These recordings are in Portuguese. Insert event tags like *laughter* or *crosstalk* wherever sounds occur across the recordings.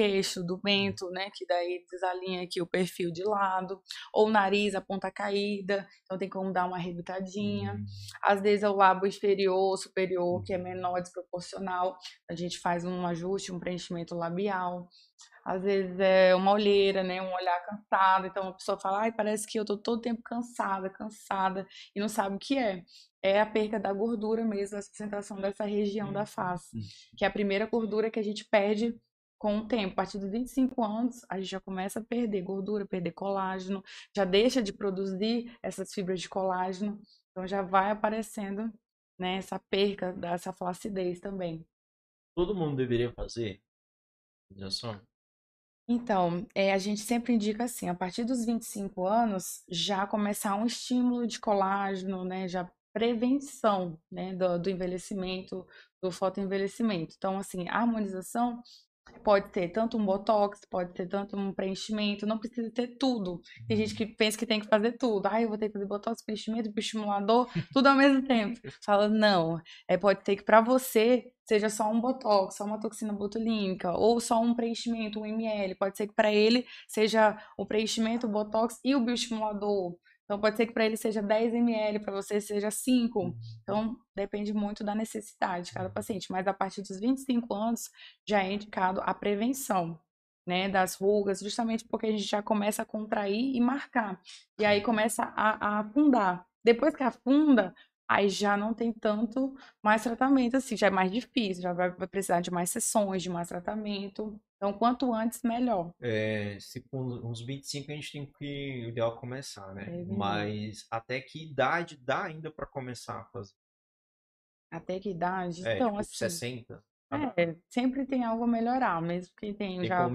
queixo, do mento, né? Que daí desalinha aqui o perfil de lado. Ou o nariz, a ponta caída. Então tem como dar uma arrebitadinha. Uhum. Às vezes é o lábio inferior, superior, que é menor, desproporcional. A gente faz um ajuste, um preenchimento labial às vezes é uma olheira, né, um olhar cansado, então a pessoa fala, ai, parece que eu tô todo tempo cansada, cansada, e não sabe o que é. É a perca da gordura mesmo, a sustentação dessa região da face, uhum. que é a primeira gordura que a gente perde com o tempo. A partir dos 25 anos, a gente já começa a perder gordura, perder colágeno, já deixa de produzir essas fibras de colágeno, então já vai aparecendo, né, essa perca dessa flacidez também. Todo mundo deveria fazer injeção? Então, é, a gente sempre indica assim, a partir dos 25 anos, já começar um estímulo de colágeno, né, já prevenção, né, do, do envelhecimento, do fotoenvelhecimento. Então, assim, a harmonização Pode ter tanto um botox, pode ter tanto um preenchimento, não precisa ter tudo. Tem gente que pensa que tem que fazer tudo. Ah, eu vou ter que fazer botox, preenchimento, estimulador, tudo ao mesmo tempo. Fala, não. É, pode ter que para você seja só um botox, só uma toxina botulínica, ou só um preenchimento, um ml. Pode ser que para ele seja o preenchimento, o botox e o bioestimulador. Então, pode ser que para ele seja 10 ml, para você seja 5. Uhum. Então, depende muito da necessidade de cada uhum. paciente. Mas a partir dos 25 anos, já é indicado a prevenção. Né, das rugas, justamente porque a gente já começa a contrair e marcar. E aí começa a, a afundar. Depois que afunda, aí já não tem tanto mais tratamento, assim, já é mais difícil, já vai, vai precisar de mais sessões, de mais tratamento. Então, quanto antes, melhor. É, se com uns 25 a gente tem que, o ideal é começar, né? É Mas até que idade dá ainda para começar a fazer? Até que idade? É, então, tipo, assim, 60? É, sempre tem algo a melhorar, mesmo que tem, tem já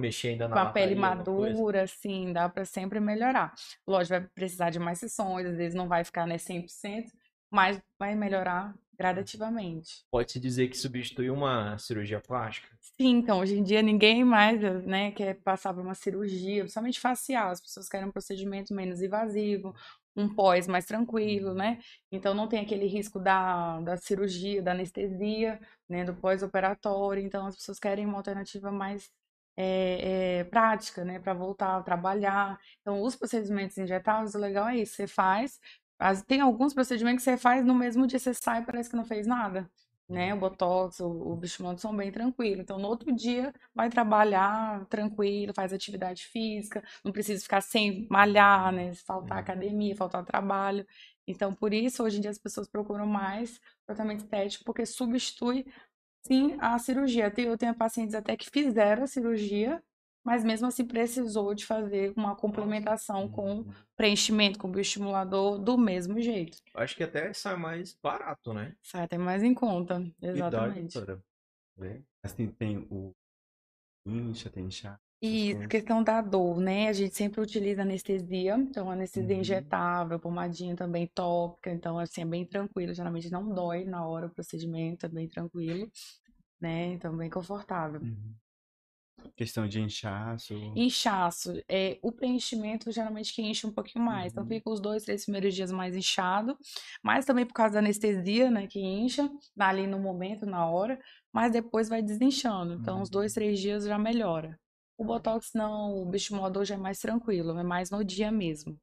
a pele madura, assim, dá para sempre melhorar. Lógico, vai precisar de mais sessões, às vezes não vai ficar né, 100%, mas vai melhorar gradativamente. Pode-se dizer que substitui uma cirurgia plástica? Sim, então, hoje em dia ninguém mais né, quer passar por uma cirurgia, principalmente facial. As pessoas querem um procedimento menos invasivo, um pós mais tranquilo, uhum. né? Então não tem aquele risco da, da cirurgia, da anestesia, né, do pós-operatório. Então as pessoas querem uma alternativa mais é, é, prática, né, para voltar a trabalhar. Então os procedimentos injetáveis, o legal é isso, você faz, tem alguns procedimentos que você faz no mesmo dia, você sai e parece que não fez nada. Né? O botox, o, o bichimoto são bem tranquilos. Então, no outro dia, vai trabalhar tranquilo, faz atividade física, não precisa ficar sem malhar, né? Faltar uhum. academia, faltar trabalho. Então, por isso, hoje em dia, as pessoas procuram mais tratamento estético, porque substitui, sim, a cirurgia. Eu tenho pacientes até que fizeram a cirurgia mas mesmo assim precisou de fazer uma complementação com uhum. preenchimento, com bioestimulador do mesmo jeito. Acho que até sai mais barato, né? Sai até mais em conta, exatamente. Assim, tem o incha, tem chá. Isso, questão da dor, né? A gente sempre utiliza anestesia, então anestesia uhum. injetável, pomadinha também tópica, então assim é bem tranquilo, geralmente não dói na hora o procedimento, é bem tranquilo, né? Então bem confortável. Uhum. Questão de inchaço. Inchaço. É, o preenchimento geralmente que enche um pouquinho mais. Então, uhum. Então fica os dois, três primeiros dias mais inchado. Mas também por causa da anestesia, né? Que incha ali no momento, na hora. Mas depois vai desinchando. Então, uhum. os dois, uhum. três dias já melhora. O Botox não, o bioestimulador já é mais tranquilo, é mais no dia mesmo.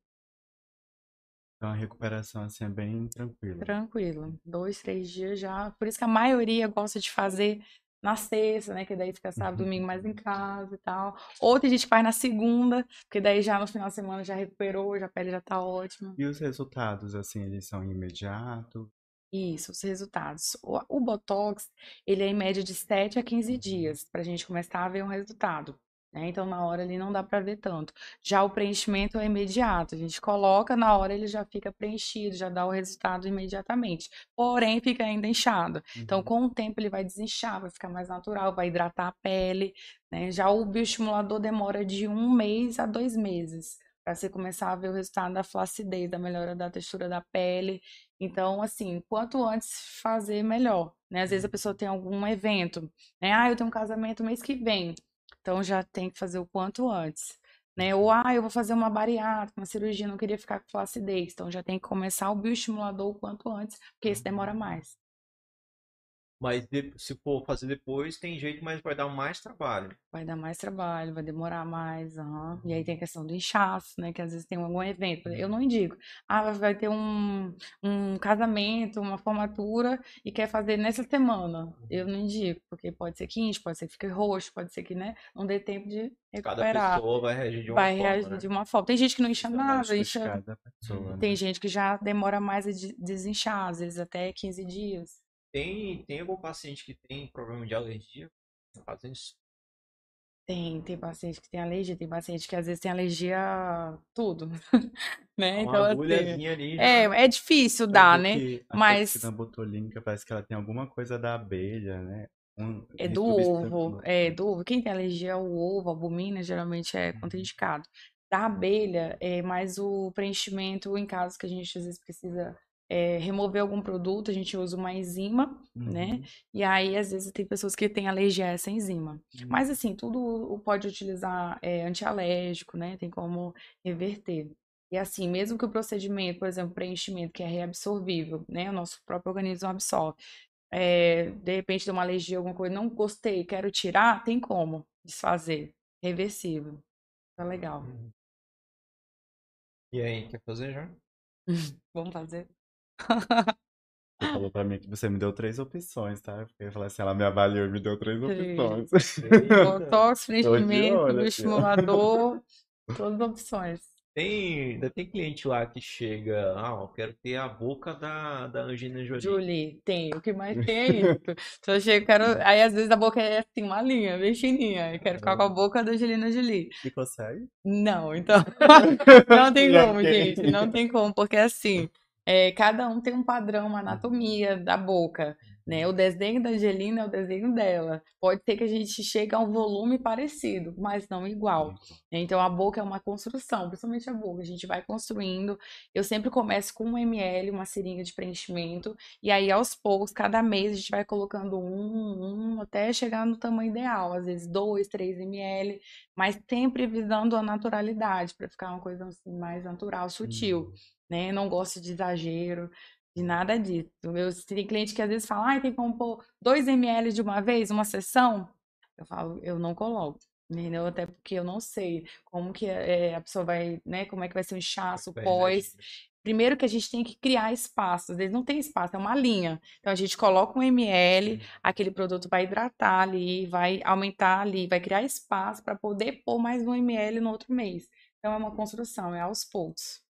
Então a recuperação assim é bem tranquila. Tranquilo. Dois, três dias já. Por isso que a maioria gosta de fazer na sexta, né? Que daí fica sábado, uhum. domingo mais em casa e tal. Outra a gente faz na segunda, porque daí já no final de semana já recuperou, já a pele já tá ótima. E os resultados, assim, eles são imediatos? Isso, os resultados. O, o Botox, ele é em média de 7 a 15 dias pra gente começar a ver um resultado. Né? Então, na hora ali não dá para ver tanto. Já o preenchimento é imediato. A gente coloca, na hora ele já fica preenchido, já dá o resultado imediatamente. Porém, fica ainda inchado. Então, uhum. Então, com o tempo, ele vai desinchar, vai ficar mais natural, vai hidratar a pele. Né? Já o bioestimulador demora de um mês a dois meses para você começar a ver o resultado da flacidez, da melhora da textura da pele. Então, assim, quanto antes fazer, melhor. Né? Às vezes a uhum. pessoa tem algum evento, né? Ah, eu tenho um casamento mês que vem. Então já tem que fazer o quanto antes. Né? Ou, ah, eu vou fazer uma bariátrica, uma cirurgia, não queria ficar com flacidez. Então já tem que começar o bioestimulador o quanto antes, porque esse demora uhum. mais. Mas de- se for fazer depois, tem jeito, mas vai dar mais trabalho. Vai dar mais trabalho, vai demorar mais, aham. E aí tem a questão do inchaço, né? Que às vezes tem algum evento. Eu não indico. Ah, vai ter um, um casamento, uma formatura e quer fazer nessa semana. Eu não indico, porque pode ser quente, pode ser que fique roxo, pode ser que, né, não dê tempo de Cada recuperar. pessoa vai reagir de uma Vai forma, reagir né? de uma forma. Tem gente que não incha nada, Fisiológico de incha. cada pessoa, Tem né? gente que já demora mais a de- desinchar, às vezes até 15 dias. Tem, tem algum paciente que tem problema de alergia? Tem, tem paciente que tem alergia, tem paciente que às vezes tem alergia a tudo, *laughs* né? Uma Então, assim, ali. é, é difícil Eu dar, né? que a Mas- toxina botulínica parece que ela tem alguma coisa da abelha, né? Um, É do ovo, é do ovo. Quem tem alergia ao ovo, albumina, geralmente é contraindicado. Da abelha, é mais o preenchimento em casos que a gente às vezes precisa é, remover algum produto, a gente usa uma enzima, né? Uhum. E aí, às vezes, tem pessoas que têm alergia a essa enzima. Mas, assim, tudo pode utilizar é, antialérgico, né? Tem como reverter. E assim, mesmo que o procedimento, por exemplo, preenchimento, que é reabsorvível, né? O nosso próprio organismo absorve. É, de repente, tem uma alergia, alguma coisa, não gostei, quero tirar, tem como desfazer. Reversível. Tá legal. E aí, quer fazer já? *laughs* Vamos fazer? Você falou pra mim que você me deu três opções, tá? Eu ia falar assim, ela me avaliou e me deu três Três. opções. Botox, preenchimento, bioestimulador, *laughs* todas as opções. Tem, ainda tem cliente lá que chega, ah, eu quero ter a boca da, da Angelina Jolie. Julie, tem. O que mais tem é isso. *laughs* Então, eu chego, quero... Aí, às vezes, a boca é assim, uma linha, bem fininha. Eu quero ficar com a boca da Angelina Jolie. E consegue? Não, então... *laughs* Não tem Já como, gente. Não tem como, porque assim... é, cada um tem um padrão, uma anatomia da boca, né? O desenho da Angelina é o desenho dela. Pode ser que a gente chegue a um volume parecido, mas não igual. Então, a boca é uma construção, principalmente a boca. A gente vai construindo. Eu sempre começo com um ml, uma seringa de preenchimento. E aí, aos poucos, cada mês, a gente vai colocando um, um, até chegar no tamanho ideal. Às vezes, dois, três ml. Mas sempre visando a naturalidade, para ficar uma coisa assim, mais natural, sutil. Hum. Né? Não gosto de exagero, de nada disso. Eu, tem cliente que às vezes fala, ah, tem como pôr 2 ml de uma vez, uma sessão? Eu falo, eu não coloco. Entendeu? Até porque eu não sei como que eh, a pessoa vai, né? Como é que vai ser o inchaço, o Vai pós. Primeiro que a gente tem que criar espaço. Às vezes não tem espaço, é uma linha. Então a gente coloca um ml, aquele produto vai hidratar ali, vai aumentar ali, vai criar espaço para poder pôr mais um ml no outro mês. Então é uma construção, é aos poucos.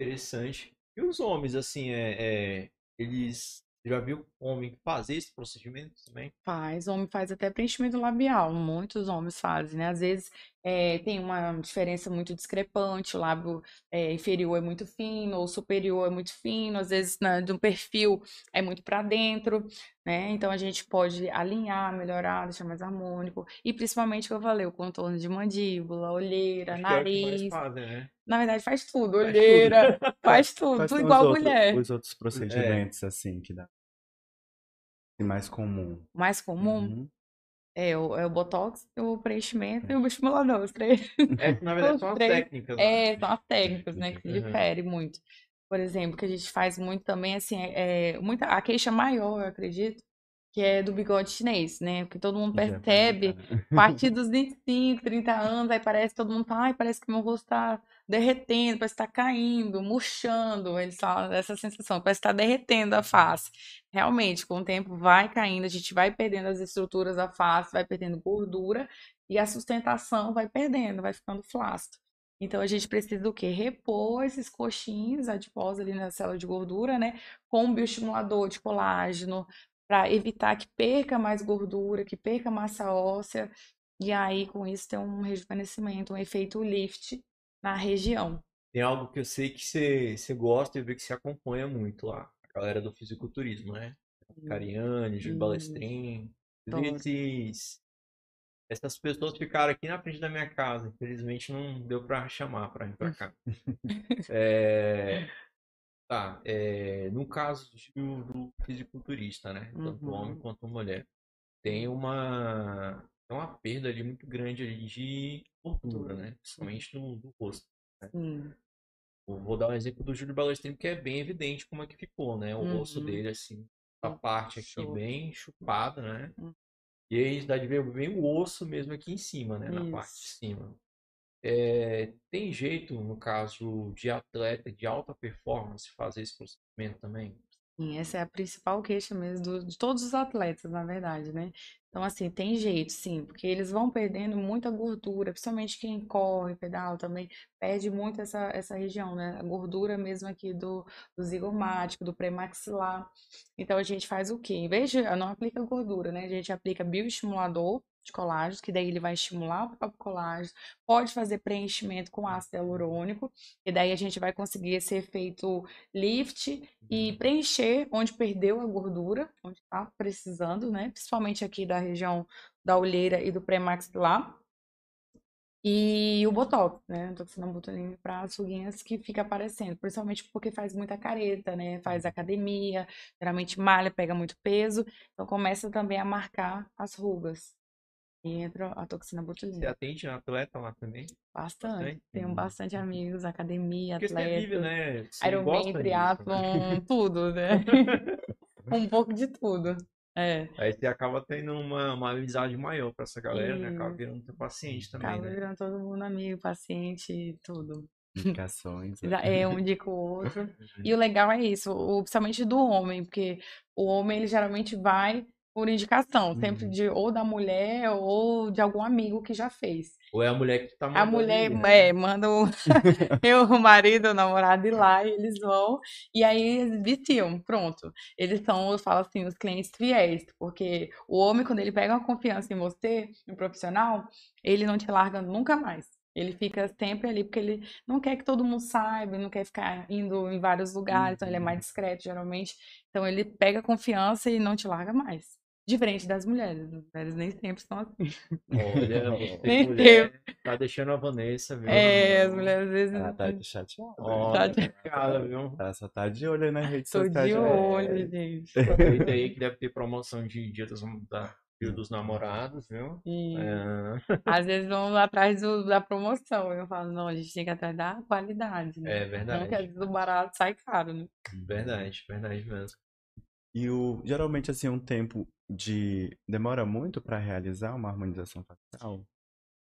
Interessante. E os homens, assim, é, é, eles. Já viu homem fazer esse procedimento também? Faz, homem faz até preenchimento labial, muitos homens fazem, né? Às vezes eh, tem uma diferença muito discrepante, o lábio eh, inferior é muito fino, ou superior é muito fino, às vezes na, de um perfil é muito para dentro, né? Então a gente pode alinhar, melhorar, deixar mais harmônico, e principalmente, como eu falei, o contorno de mandíbula, olheira, Acho que é o que mais nariz, fazem, né? na verdade faz tudo, Faz tudo. olheira, *laughs* faz tudo, Quais tudo igual a mulher. os outros procedimentos, assim, que dá? E mais comum. Mais comum Uhum. É o, é o botox, o preenchimento e o estimulador, os três. É, na *laughs* verdade, são as Três. técnicas. né? É, são as técnicas, né, que se Uhum. difere muito. Por exemplo, que a gente faz muito também, assim, é, é muita, a queixa maior, eu acredito, que é do bigode chinês, né? Porque todo mundo percebe, a partir dos 25, 30 anos, aí parece que todo mundo fala, ai, parece que meu rosto tá derretendo, parece que tá caindo, murchando, eles falam essa sensação, parece que tá derretendo a face. Realmente, com o tempo vai caindo, a gente vai perdendo as estruturas da face, vai perdendo gordura e a sustentação vai perdendo, vai ficando flácido. Então a gente precisa do quê? Repor esses coxinhos adiposos ali na célula de gordura, né? Com um bioestimulador de colágeno, para evitar que perca mais gordura, que perca massa óssea, e aí com isso tem um rejuvenescimento, um efeito lift na região. Tem algo que eu sei que você, você gosta e vejo que você acompanha muito lá. A galera do fisiculturismo, né? Cariane, Júlio Hum. Balestrin. Esses, essas pessoas ficaram aqui na frente da minha casa. Infelizmente não deu pra chamar pra vir pra cá. *laughs* É, tá, é, no caso do, do fisiculturista, né? Tanto Uhum. homem quanto mulher. Tem uma, tem uma perda ali muito grande ali de gordura, né? Principalmente no, no rosto. Sim. Eu Vou dar um exemplo do Júlio Balestrin, que é bem evidente como é que ficou, né? O rosto Uhum. dele, assim, essa parte aqui Show. bem chupada, né? Hum. E aí dá de ver bem o osso mesmo aqui em cima, né? Na parte de Isso. cima. É, tem jeito, no caso de atleta de alta performance, fazer esse procedimento também? Sim, essa é a principal queixa mesmo do- de todos os atletas, na verdade, né? Então, assim, tem jeito, sim, porque eles vão perdendo muita gordura, principalmente quem corre, pedala também, perde muito essa, essa região, né? A gordura mesmo aqui do, do zigomático, do pré-maxilar. Então, a gente faz o quê? Em vez de, não aplica gordura, né? A gente aplica bioestimulador de colágeno, que daí ele vai estimular o próprio colágeno, pode fazer preenchimento com ácido hialurônico, e daí a gente vai conseguir esse efeito lift e preencher onde perdeu a gordura, precisando, né? Principalmente aqui da região da olheira e do pré-maxilar. E o botox, né? Toxina botulínica para as ruguinhas que fica aparecendo, principalmente porque faz muita careta, né? Faz academia, geralmente malha, pega muito peso, então começa também a marcar as rugas. E entra a toxina Você botulínica. atende na atleta lá também? Bastante. Bastante? Tenho Hum. bastante amigos, academia, Porque você vive, atleta, né? Você Ironman, disso, né? triatlon, *laughs* tudo, né? *laughs* *laughs* Um pouco de tudo. É. Aí você acaba tendo uma, uma amizade maior pra essa galera, né? Acaba virando teu paciente também, Acaba né? virando todo mundo amigo, paciente, tudo. Indicações. *laughs* né? É *laughs* um indica o outro. E o legal é isso, o, principalmente do homem, porque o homem ele geralmente vai por indicação, sempre Uhum. de ou da mulher ou de algum amigo que já fez. Ou é a mulher que tá A mandando mulher ir, né? é, manda o, *laughs* eu, o marido, o namorado ir lá e eles vão, e aí eles viciam, pronto. Eles são, eu falo assim, os clientes fiéis, porque o homem, quando ele pega uma confiança em você, no profissional, ele não te larga nunca mais. Ele fica sempre ali, porque ele não quer que todo mundo saiba, não quer ficar indo em vários lugares, então ele é mais discreto, geralmente. Então ele pega confiança e não te larga mais. Diferente das mulheres, as mulheres nem sempre são assim. Olha, *laughs* você Nem mulher, tá deixando a Vanessa, viu? É, as mulheres às vezes. Ela tá chateada. Ó, Tá tá chateada, viu? Ela só tá de olho aí nas redes Tô sociais. de olho, gente. Aproveita aí que deve ter promoção de Dia dos, da, dia dos Namorados, viu? E É, *laughs* às vezes vão atrás do- da promoção. Eu falo, não, a gente tem que ir atrás da qualidade, né? é Não que às verdade. vezes o barato sai caro, né? Verdade, verdade mesmo. E o, geralmente, assim, um tempo de. Demora muito pra realizar uma harmonização facial?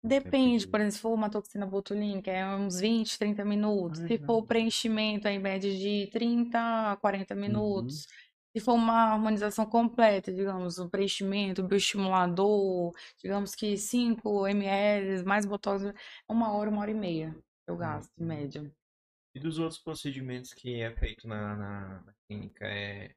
Depende, de- por exemplo, se for uma toxina botulínica, é uns 20, 30 minutos. Se for Uhum. preenchimento, é em média de 30 a 40 Uhum. minutos. Se for uma harmonização completa, digamos, um preenchimento, bioestimulador, digamos que 5 ml, mais botox, é uma hora, uma hora e meia eu gasto, em Uhum. média. E dos outros procedimentos que é feito na, na, na clínica, é...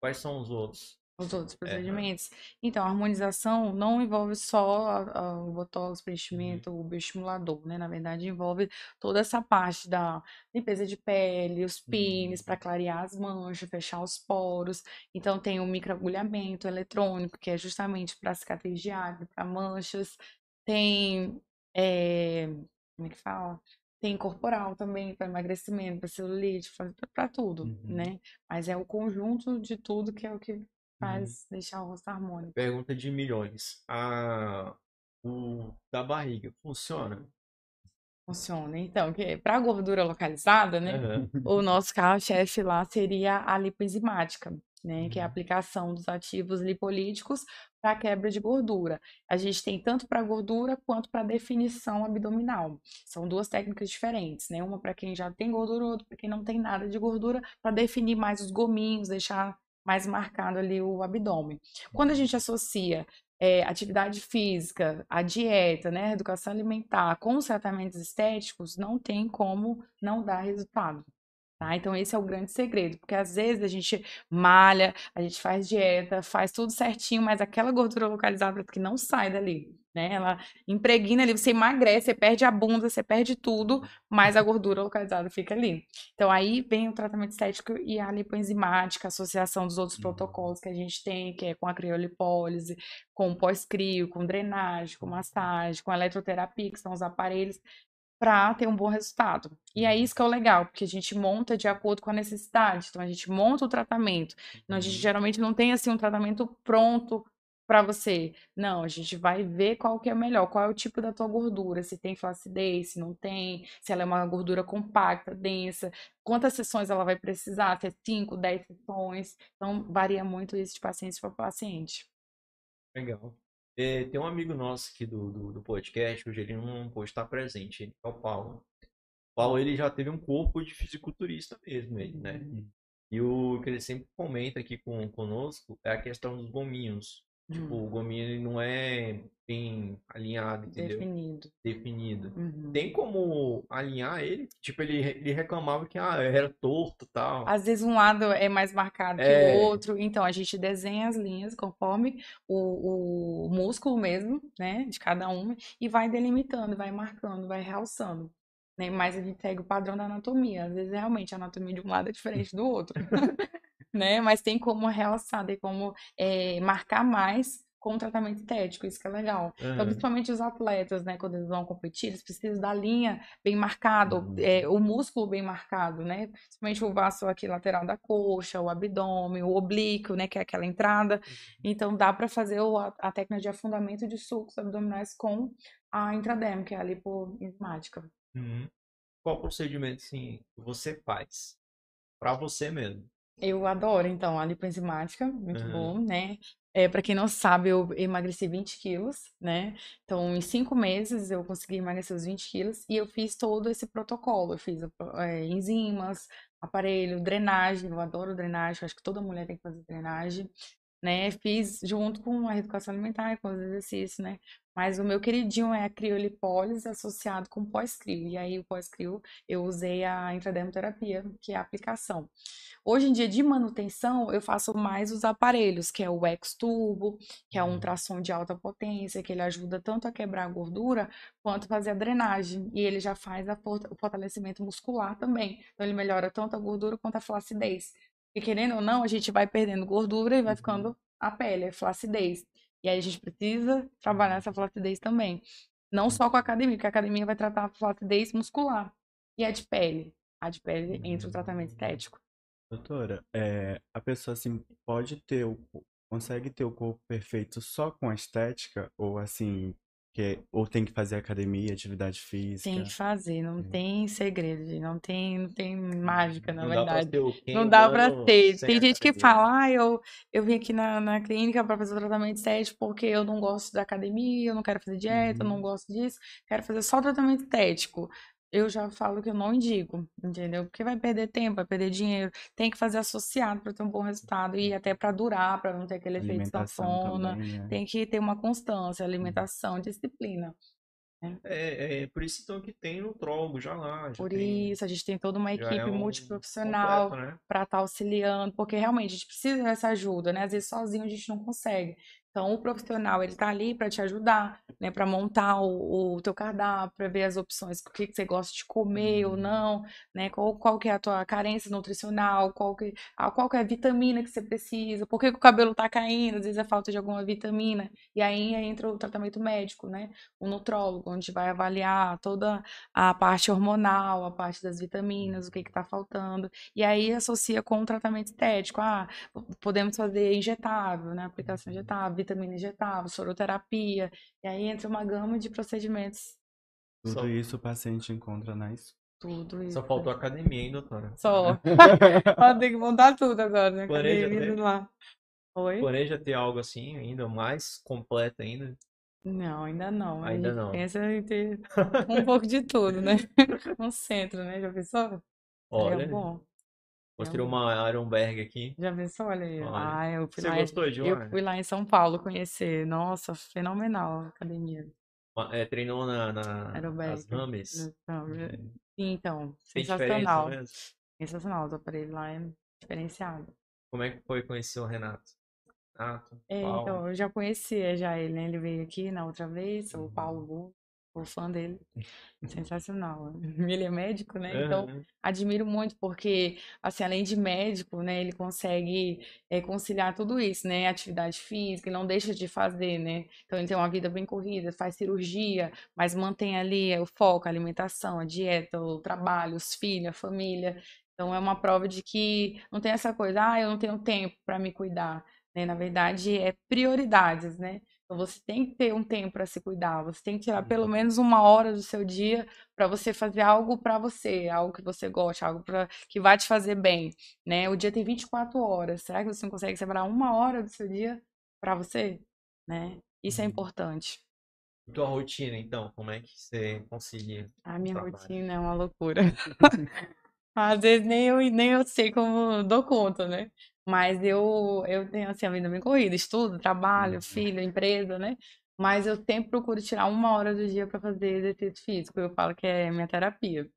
quais são os outros? Os outros É, procedimentos. Então, a harmonização não envolve só a- a- o botox, Uhum. preenchimento, o bioestimulador, né? Na verdade, envolve toda essa parte da limpeza de pele, os pines Uhum. para clarear as manchas, fechar os poros. Então, tem o microagulhamento eletrônico, que é justamente para cicatriz de acne, para manchas. Tem, é, como é que fala? Tem corporal também, para emagrecimento, para celulite, para tudo, Uhum. né? Mas é o conjunto de tudo que é o que Uhum. faz deixar o rosto harmônico. Pergunta de milhões. A... O da barriga funciona? Funciona. Então, que para gordura localizada, né? Aham. O nosso carro-chefe lá seria a lipoenzimática, né? Que é a Uhum. aplicação dos ativos lipolíticos para quebra de gordura. A gente tem tanto para gordura quanto para definição abdominal. São duas técnicas diferentes, né? Uma para quem já tem gordura, outra para quem não tem nada de gordura, para definir mais os gominhos, deixar mais marcado ali o abdômen. Quando a gente associa eh, atividade física, a dieta, né, a educação alimentar com os tratamentos estéticos, não tem como não dar resultado. Tá? Então, esse é o grande segredo, porque às vezes a gente malha, a gente faz dieta, faz tudo certinho, mas aquela gordura localizada que não sai dali, né? Ela impregna ali, você emagrece, você perde a bunda, você perde tudo, mas a gordura localizada fica ali. Então, aí vem o tratamento estético e a lipoenzimática, a associação dos outros Uhum. protocolos que a gente tem, que é com a criolipólise, com pós-crio, com drenagem, com massagem, com eletroterapia, que são os aparelhos para ter um bom resultado. E é isso que é o legal, porque a gente monta de acordo com a necessidade. Então a gente monta o tratamento. Então, a gente Uhum. geralmente não tem assim um tratamento pronto para você. Não, a gente vai ver qual que é melhor, qual é o tipo da tua gordura, se tem flacidez, se não tem, se ela é uma gordura compacta, densa, quantas sessões ela vai precisar, se é 5, 10 sessões. Então, varia muito isso de paciente para paciente. Legal. É, tem um amigo nosso aqui do, do, do, podcast, hoje ele não pôde estar presente, ele é o Paulo. O Paulo, ele já teve um corpo de fisiculturista mesmo, ele, né? Uhum. E o que ele sempre comenta aqui com, conosco é a questão dos gominhos. Tipo, o gominho ele não é bem alinhado, entendeu? Definido. Definido. Uhum. Tem como alinhar ele? Tipo, ele, ele reclamava que ah, era torto e tal. Às vezes um lado é mais marcado é... que o outro. Então, a gente desenha as linhas conforme o, o músculo mesmo, né? De cada um. E vai delimitando, vai marcando, vai realçando. Né? Mas a gente segue o padrão da anatomia. Às vezes, realmente, a anatomia de um lado é diferente do outro. *laughs* né? Mas tem como realçar, tem como é, marcar mais com o tratamento estético, isso que é legal. Uhum. Então, principalmente os atletas, né, quando eles vão competir, eles precisam da linha bem marcada, uhum. é, o músculo bem marcado, né? Principalmente o vaso aqui lateral da coxa, o abdômen, o oblíquo, né, que é aquela entrada. Uhum. Então, dá para fazer o, a, a, técnica de afundamento de sulcos abdominais com a intradérmica, que é a lipoenzimática. Uhum. Qual procedimento, sim, você faz para você mesmo? Eu adoro, então, a lipoenzimática, muito uhum. bom, né? É, para quem não sabe, eu emagreci 20 quilos, né? Então, em cinco meses eu consegui emagrecer os 20 quilos e eu fiz todo esse protocolo. Eu fiz é, enzimas, aparelho, drenagem. Eu adoro drenagem, acho que toda mulher tem que fazer drenagem, né? Fiz junto com a educação alimentar, com os exercícios, né? Mas o meu queridinho é a criolipólise associado com pós-crio. E aí, o pós-crio, eu usei a intradermoterapia, que é a aplicação. Hoje em dia, de manutenção, eu faço mais os aparelhos, que é o X-Turbo, que é um uhum. tração de alta potência, que ele ajuda tanto a quebrar a gordura, quanto fazer a drenagem. E ele já faz o fortalecimento muscular também. Então, ele melhora tanto a gordura quanto a flacidez. E querendo ou não, a gente vai perdendo gordura e vai uhum. ficando a pele, a flacidez. E aí a gente precisa trabalhar essa flacidez também. Não só com a academia, porque a academia vai tratar a flacidez muscular. E a de pele? A de pele entra o tratamento estético. Doutora, é, a pessoa assim pode ter o consegue ter o corpo perfeito só com a estética ou assim que, ou tem que fazer academia, atividade física? Tem que fazer, não uhum. tem segredo, não tem, não tem mágica, na não verdade. Dá não dá pra ter. Tem gente que fala, ah, eu, eu vim aqui na, na clínica para fazer tratamento estético porque eu não gosto da academia, eu não quero fazer dieta, uhum. eu não gosto disso, quero fazer só tratamento estético eu já falo que eu não indico, entendeu? Porque vai perder tempo, vai perder dinheiro. Tem que fazer associado para ter um bom resultado e até para durar, para não ter aquele efeito sanfona. Né? Tem que ter uma constância, alimentação, disciplina. Né? É, é, por isso então que tem nutrólogo já lá. Já por tem, isso, a gente tem toda uma equipe é um multiprofissional né? para estar tá auxiliando, porque realmente a gente precisa dessa ajuda, né? Às vezes sozinho a gente não consegue. Então, o profissional, ele tá ali para te ajudar, né, para montar o, o teu cardápio, para ver as opções, o que, que você gosta de comer ou uhum. não, né, qual, qual que é a tua carência nutricional, qual que, qual que é a vitamina que você precisa, por que, que o cabelo tá caindo, às vezes é falta de alguma vitamina, e aí entra o tratamento médico, né, o nutrólogo, onde vai avaliar toda a parte hormonal, a parte das vitaminas, o que que tá faltando, e aí associa com o tratamento estético, ah, podemos fazer injetável, né, aplicação injetável, vitamina injetável, soroterapia, e aí entra uma gama de procedimentos. Tudo Só... isso o paciente encontra na tudo isso. Só faltou academia, hein, doutora? Só. *laughs* Tem que montar tudo agora, né? Planeja ter... lá. Oi? Planeja ter algo assim ainda mais completo ainda? Não, ainda não. Ainda não. Pensa em ter *laughs* um pouco de tudo, né? *laughs* Um centro, né? Já pensou? Olha. É bom. Mostrei uma Ironberg aqui. Já pensou? Olha aí. Olha. Ah, eu fui Você lá, gostou de lá? Eu fui lá em São Paulo conhecer. Nossa, fenomenal a academia. É, treinou na, na nas rames? Uhum. Então, Tem sensacional. Sensacional, o aparelho lá é diferenciado. Como é que foi conhecer o Renato? Renato, é, então, eu já conhecia já ele, né? Ele veio aqui na outra vez, o Paulo Bull. Sou fã dele. *laughs* Sensacional. *laughs* Ele é médico, né? Então, admiro muito, porque, assim, além de médico, né, ele consegue é, conciliar tudo isso, né? Atividade física, ele não deixa de fazer, né? Então, ele tem uma vida bem corrida, faz cirurgia, mas mantém ali o foco, a alimentação, a dieta, o trabalho, os filhos, a família. Então, é uma prova de que não tem essa coisa, ah, eu não tenho tempo para me cuidar né? Na verdade, é prioridades, né? Então você tem que ter um tempo para se cuidar, você tem que tirar pelo Uhum. menos uma hora do seu dia para você fazer algo para você, algo que você gosta, algo pra, que vai te fazer bem, né? O dia tem 24 horas, será que você não consegue separar uma hora do seu dia para você, né? Isso é Uhum. importante. E tua rotina, então, como é que você concilia A minha trabalho? rotina é uma loucura. *laughs* Às vezes nem eu, nem eu sei como dou conta, né? Mas eu, eu tenho assim, a vida bem corrida, estudo, trabalho, Uhum. filho, empresa, né? Mas eu sempre procuro tirar uma hora do dia para fazer exercício físico. Eu falo que é minha terapia,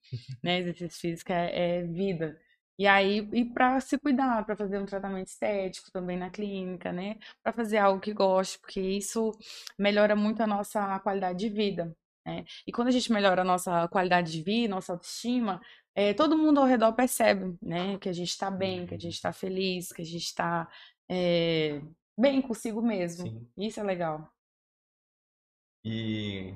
né? *laughs* Exercício físico é, é vida. E aí, e para se cuidar, para fazer um tratamento estético também na clínica, né? Para fazer algo que goste, porque isso melhora muito a nossa qualidade de vida, né? E quando a gente melhora a nossa qualidade de vida, nossa autoestima, é, todo mundo ao redor percebe, né? Que a gente está bem, que a gente está feliz, que a gente está é, bem consigo mesmo. Sim. Isso é legal. E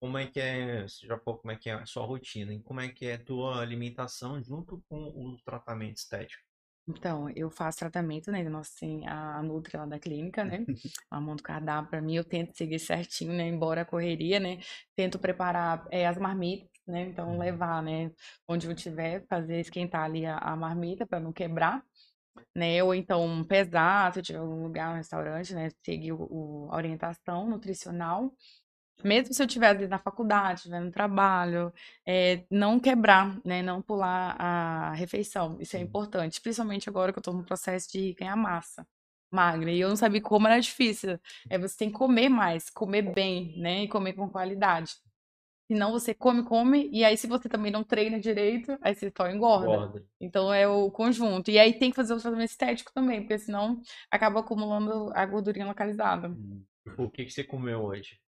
como é que é, você já falou como é que é a sua rotina, e como é que é a tua alimentação junto com o tratamento estético? Então, eu faço tratamento, né? Nossa, tem a Nutri lá da clínica, né? Ela monta o cardápio pra mim, eu tento seguir certinho, né? Embora a correria, né? Tento preparar é, as marmitas, né? Então, Uhum. levar, né? Onde eu tiver, fazer esquentar ali a, a marmita pra não quebrar, né? Ou então pesar, se eu tiver algum lugar, um restaurante, né? Seguir o, o- a orientação nutricional. Mesmo se eu estiver, vezes, na faculdade, estiver no trabalho, é, não quebrar, né? Não pular a refeição. Isso é importante, principalmente agora que eu estou no processo de ganhar massa magra. E eu não sabia como era difícil. É, você tem que comer mais, comer bem, né? E comer com qualidade. Senão você come, come, e aí se você também não treina direito, aí você só engorda. Engorda. Então é o conjunto. E aí tem que fazer o tratamento estético também, porque senão acaba acumulando a gordurinha localizada. Hum. O que que você comeu hoje?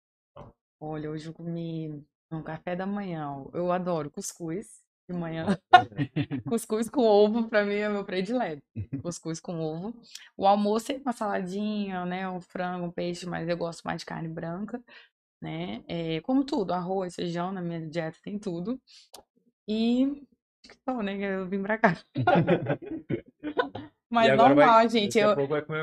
Olha, hoje eu comi no café da manhã. Eu adoro cuscuz de manhã. *laughs* Cuscuz com ovo, pra mim, é meu predileto. *laughs* Cuscuz com ovo. O almoço é uma saladinha, né? Um frango, um peixe, mas eu gosto mais de carne branca, né? É, como tudo, arroz, feijão, na minha dieta tem tudo. E acho que só, né? Eu vim pra cá. *laughs* Mas agora vai- normal, gente. eu,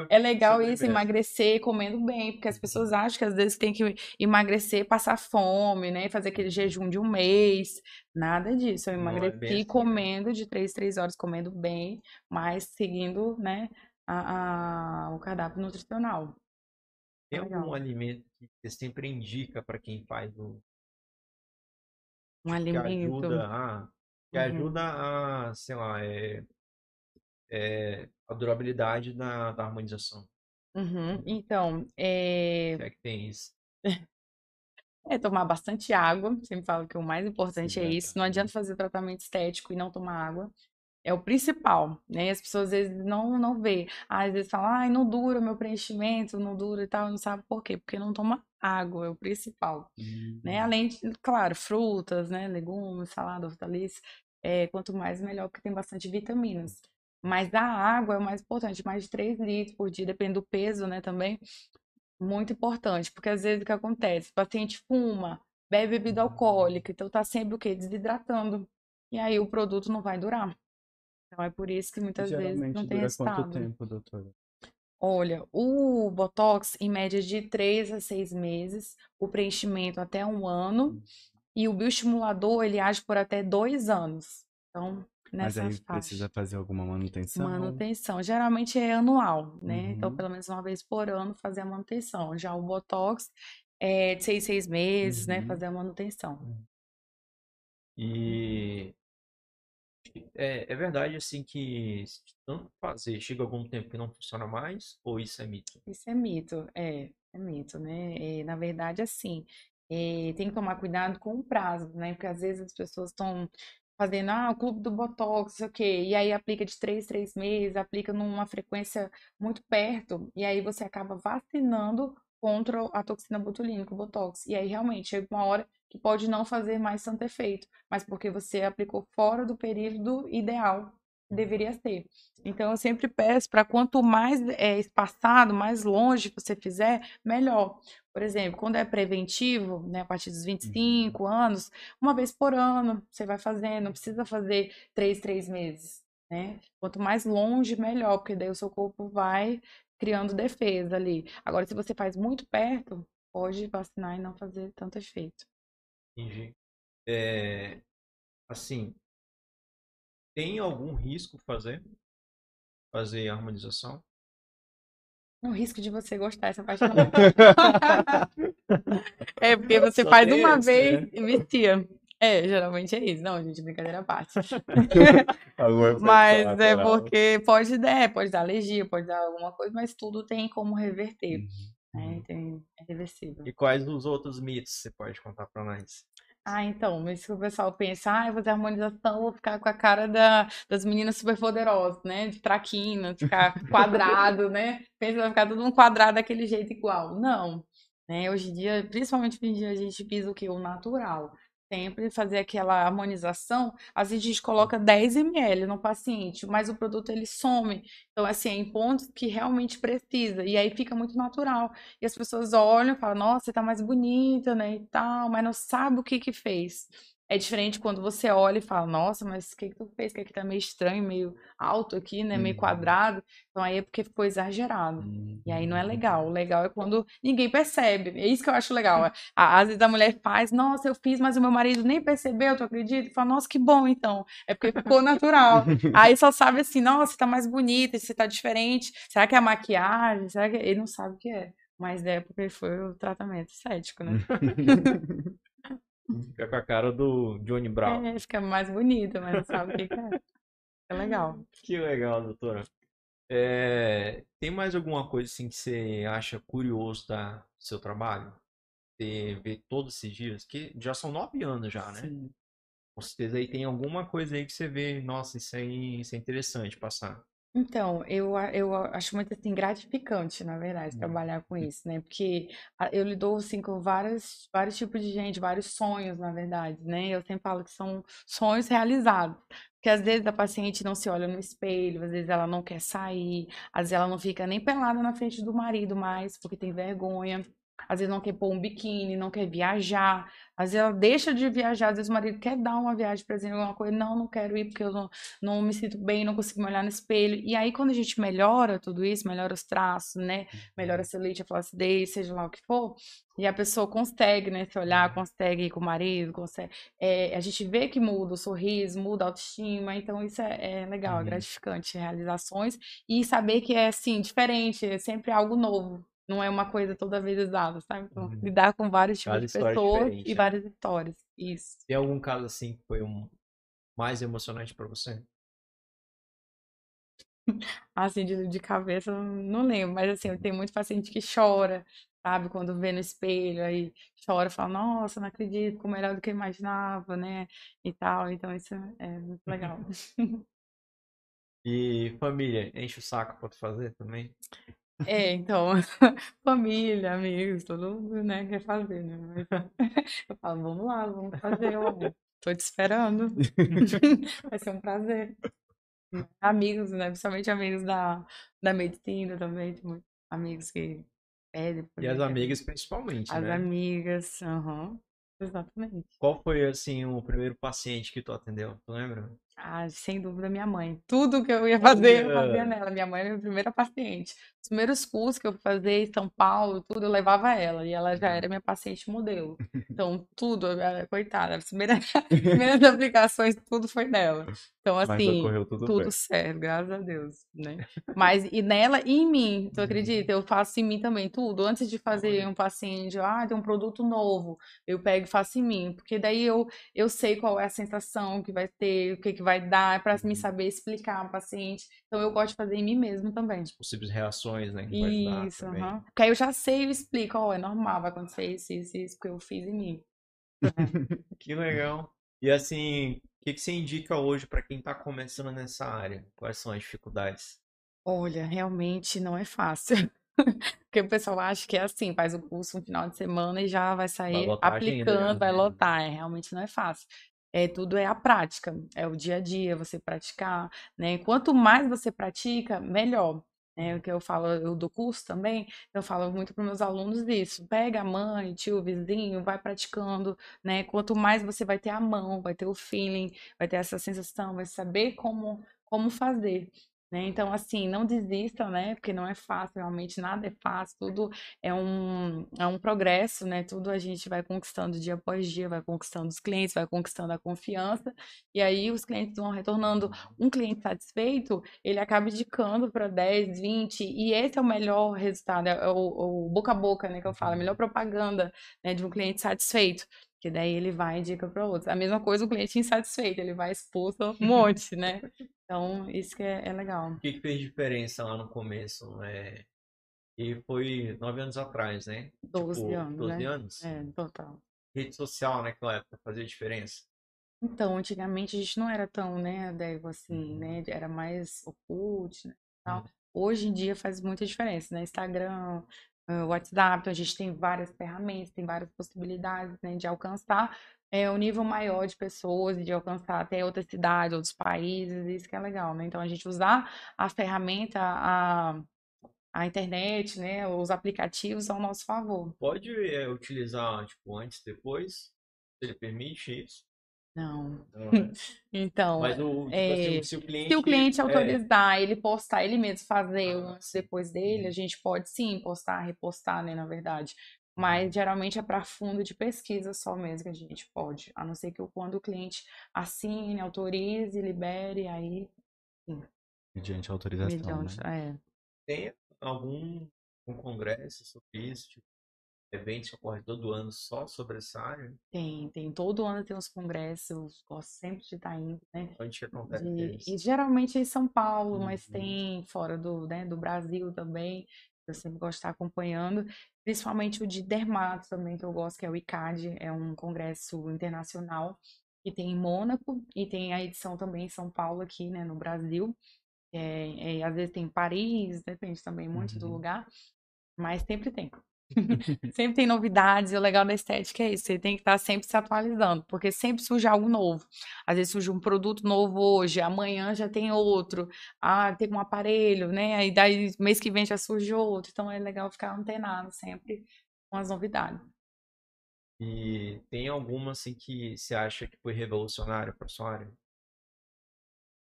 é legal isso, emagrecer comendo bem, porque as pessoas acham que às vezes tem que emagrecer, passar fome, né? Fazer aquele jejum de um mês. Nada disso. Eu é emagreci assim, né? comendo de três, três horas, comendo bem, mas seguindo, né, a, a- o cardápio nutricional. Tem Legal. algum alimento que você sempre indica para quem faz o Um que alimento. ajuda a que Uhum. ajuda a, sei lá, é, é, a durabilidade da, da harmonização. Uhum. Então, é, Se é que tem isso. *laughs* é tomar bastante água. Sempre falo que o mais importante é isso. Não adianta fazer tratamento estético e não tomar água. É o principal, né? As pessoas às vezes não, não vê. Ah, Às vezes falam, ai, não dura meu preenchimento, não dura e tal, não sabe por quê? Porque não toma água, é o principal, né? Hum. Além de, claro, frutas, né? Legumes, salada, hortaliça, é, quanto mais melhor, porque tem bastante vitaminas. Mas a água é o mais importante, mais de 3 litros por dia, depende do peso, né, também. Muito importante, porque às vezes o que acontece? O paciente fuma, bebe bebida alcoólica, então tá sempre o quê? Desidratando. E aí o produto não vai durar. Então é por isso que muitas vezes não tem dura quanto tempo, doutora? Olha, o Botox, em média de 3 a 6 meses, o preenchimento até um ano, e o bioestimulador, ele age por até dois anos. Então, Mas nessa aí faixa. precisa fazer alguma manutenção? Manutenção. Geralmente é anual, né? Então, Uhum. pelo menos uma vez por ano fazer a manutenção. Já o Botox é de seis, seis meses, né? Uhum. Fazer a manutenção. E é, é verdade assim que se tanto fazer chega algum tempo que não funciona mais, ou isso é mito? Isso é mito, é, é mito, né? E, na verdade, assim, eh, tem que tomar cuidado com o prazo, né? Porque às vezes as pessoas estão fazendo, ah, o clube do Botox, o quê, e aí aplica de três, três meses, aplica numa frequência muito perto, e aí você acaba vacinando contra a toxina botulínica, o Botox. E aí realmente chega uma hora que pode não fazer mais tanto efeito, mas porque você aplicou fora do período ideal que deveria ser. Então, eu sempre peço para quanto mais é, espaçado, mais longe você fizer, melhor. Por exemplo, quando é preventivo, né, a partir dos 25 anos, uma vez por ano você vai fazendo, não precisa fazer três, três meses, né? Quanto mais longe, melhor, porque daí o seu corpo vai criando defesa ali. Agora, se você faz muito perto, pode vacinar e não fazer tanto efeito. Entendi. É, assim, tem algum risco fazer? Fazer harmonização? O risco de você gostar essa parte *laughs* É porque você Só faz tem uma esse, vez né? e vicia. É, geralmente é isso. Não, gente, brincadeira à parte. *laughs* Mas é porque pode dar, pode dar alergia, pode dar alguma coisa, mas tudo tem como reverter, Uhum. Né? Tem, é reversível. E quais os outros mitos você pode contar pra nós? Ah, então, mas se o pessoal pensa, ah, eu vou fazer harmonização, vou ficar com a cara da, das meninas super poderosas, né? De traquina, ficar *laughs* quadrado, né? Pensa que vai ficar todo mundo quadrado daquele jeito igual. Não, né? Hoje em dia, principalmente hoje em dia, a gente visa o quê? O natural. Sempre fazer aquela harmonização, às vezes a gente coloca 10 ml no paciente, mas o produto ele some. Então, assim, é em pontos que realmente precisa. E aí fica muito natural. E as pessoas olham e falam, nossa, você tá mais bonita, né, e tal, mas não sabe o que que fez. É diferente quando você olha e fala, nossa, mas o que que tu fez? Que aqui tá meio estranho, meio alto aqui, né, meio Uhum. quadrado. Então aí é porque ficou exagerado. E aí não é Uhum. legal. O legal é quando ninguém percebe. É isso que eu acho legal. *laughs* é, Às vezes a mulher faz, nossa, eu fiz, mas o meu marido nem percebeu, tu acredita? E fala, nossa, que bom então. É porque ficou natural. Aí só sabe assim, nossa, você tá mais bonita, você tá diferente. Será que é a maquiagem? Será que ele não sabe o que é? Mas é porque foi o tratamento estético, né? *laughs* *laughs* Fica com a cara do Johnny Brown. É, fica mais bonita, mas não sabe o que que é. É legal. *laughs* Que legal, doutora. É, tem mais alguma coisa assim que você acha curioso da seu trabalho? Você vê todos esses dias? Que já são nove anos já, né? Sim. Com certeza aí tem alguma coisa aí que você vê, nossa, isso aí isso é interessante passar. Então, eu, a- eu a- acho muito assim, gratificante, na verdade, Hum. trabalhar com isso, né? Porque a- eu lido assim, com vários, vários tipos de gente, vários sonhos, na verdade, né? Eu sempre falo que são sonhos realizados. Porque às vezes a paciente não se olha no espelho, às vezes ela não quer sair, às vezes ela não fica nem pelada na frente do marido mais, porque tem vergonha. Às vezes não quer pôr um biquíni, não quer viajar. Às vezes ela deixa de viajar, às vezes o marido quer dar uma viagem para exemplo, alguma coisa. Não, não quero ir porque eu não, não me sinto bem, não consigo me olhar no espelho. E aí, quando a gente melhora tudo isso, melhora os traços, né? Melhora a celulite, a flacidez, seja lá o que for, e a pessoa consegue, né, se olhar, consegue ir com o marido, consegue. é, a gente vê que muda o sorriso, muda a autoestima, então isso é, é legal, é Uhum. gratificante, realizações, e saber que é assim, diferente, é sempre algo novo. Não é uma coisa toda vez usada, sabe? Então, Uhum. lidar com vários tipos Cada de história pessoas e né? várias histórias. Isso. Tem algum caso assim que foi um mais emocionante pra você? *laughs* Assim, de, de cabeça, não lembro, mas assim, tem muito paciente que chora, sabe? Quando vê no espelho, aí chora, fala, nossa, não acredito, ficou melhor do que eu imaginava, né? E tal, então isso é muito legal. *laughs* E família, enche o saco pra tu fazer também? É, então, *laughs* família, amigos, todo mundo, né, quer fazer, né? Mas *laughs* eu falo, vamos lá, vamos fazer, ué. Tô te esperando. *laughs* Vai ser um prazer. Amigos, né? Principalmente amigos da, da medicina também, tem muitos amigos que pedem. E as amigas principalmente, As né? amigas, aham, exatamente. Qual foi assim o primeiro paciente que tu atendeu? Tu lembra? Ah, sem dúvida, minha mãe. Tudo que eu ia fazer, eu fazia nela. Minha mãe era a minha primeira paciente. Os primeiros cursos que eu fazia em São Paulo, tudo, eu levava ela. E ela já era minha paciente modelo. *laughs* Então, tudo, ela- coitada, as primeiras, *laughs* primeiras aplicações, tudo foi dela. Então, assim, tudo tudo certo, graças a Deus, né? Mas e nela e em mim, tu acredita? Eu faço em mim também tudo. Antes de fazer um paciente, ah, tem um produto novo, eu pego e faço em mim, porque daí eu, eu sei qual é a sensação que vai ter, o que que vai dar, para me Uhum. saber explicar ao paciente. Então eu gosto de fazer em mim mesmo também. Possíveis reações, né? Vai Isso, também. aham. Porque aí eu já sei e explico, ó, é normal, vai acontecer isso, isso, isso, porque eu fiz em mim. *laughs* Que legal. E assim, o que que você indica hoje pra quem tá começando nessa área? Quais são as dificuldades? Olha, realmente não é fácil. *laughs* Porque o pessoal acha que é assim, faz o curso um final de semana e já vai sair já, aplicando, vai né? lotar. É, realmente não é fácil. É, tudo é a prática, é o dia a dia, você praticar, né? Quanto mais você pratica, melhor. É o que eu falo, eu dou curso também, eu falo muito para meus alunos isso. Pega a mãe, tio, vizinho, vai praticando, né? Quanto mais você vai ter a mão, vai ter o feeling, vai ter essa sensação, vai saber como, como fazer. Né? Então, assim, não desistam, né? Porque não é fácil, realmente nada é fácil, tudo é um, é um progresso, né? Tudo a gente vai conquistando dia após dia, vai conquistando os clientes, vai conquistando a confiança, e aí os clientes vão retornando. Um cliente satisfeito, ele acaba indicando para 10, 20, e esse é o melhor resultado, é o, o boca a boca, né? Que eu falo, a melhor propaganda né, de um cliente satisfeito. Que daí ele vai e indica para outros. A mesma coisa o cliente insatisfeito, ele vai expulso um monte, né? Então, isso que é, é legal. O que, que, fez diferença lá no começo? É... E foi nove anos atrás, né? 12 tipo, anos. 12 né? anos? É, total. Rede social naquela época fazia diferença? Então, antigamente a gente não era tão, né, Devo, assim, né? Uhum. Era mais oculto, né? Tal. Uhum. Hoje em dia faz muita diferença, né? Instagram, o WhatsApp, então a gente tem várias ferramentas, tem várias possibilidades né, de alcançar é, um nível maior de pessoas e de alcançar até outras cidades, outros países, isso que é legal, né? Então a gente usar a ferramenta, a, a internet, né, os aplicativos ao nosso favor. Pode é, utilizar, tipo, antes, depois? Ele permite isso? Não. *laughs* então, Mas o, tipo é, assim, se o cliente, se o cliente autorizar, é... ele postar, ele mesmo fazer ah, antes depois dele, a gente pode sim postar, repostar, né, na verdade. Mas uhum. geralmente é para fundo de pesquisa só mesmo que a gente pode, a não ser que quando o cliente assine, autorize, libere, aí sim. Mediante autorização, Mediante, né? É. Tem algum um congresso sobre isso, tipo, eventos que ocorrem todo ano só sobre essa área? Tem, tem. Todo ano tem uns congressos, eu gosto sempre de estar indo, né? Onde que acontece de, E geralmente é em São Paulo, uhum. mas tem fora do, né, do Brasil também. Eu sempre gosto de estar acompanhando. Principalmente o de dermato também, que eu gosto, que é o ICAD, é um congresso internacional que tem em Mônaco e tem a edição também em São Paulo aqui, né, no Brasil. É, é, às vezes tem em Paris, depende também muito uhum. do lugar, mas sempre tem. *laughs* sempre tem novidades, e o legal da estética é isso, você tem que estar sempre se atualizando, porque sempre surge algo novo. Às vezes surge um produto novo hoje, amanhã já tem outro, ah, tem um aparelho, né? Aí daí mês que vem já surge outro, então é legal ficar antenado sempre com as novidades. E tem alguma assim que você acha que foi revolucionário para sua área?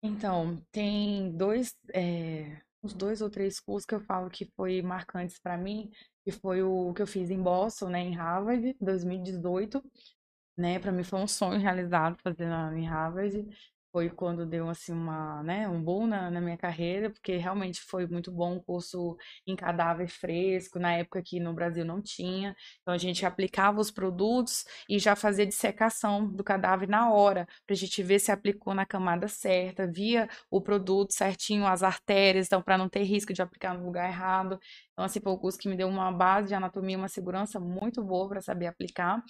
Então, tem dois, é, uns dois ou três cursos que eu falo que foi marcantes para mim, que foi o que eu fiz em Boston, né, em Harvard, 2018, né, para mim foi um sonho realizado fazer em Harvard foi quando deu assim uma, né, um boom na, na, minha carreira, porque realmente foi muito bom o curso em cadáver fresco, na época que no Brasil não tinha. Então a gente aplicava os produtos e já fazia dissecação do cadáver na hora, para a gente ver se aplicou na camada certa, via o produto certinho, as artérias, então para não ter risco de aplicar no lugar errado. Então, assim, foi o curso que me deu uma base de anatomia, uma segurança muito boa para saber aplicar.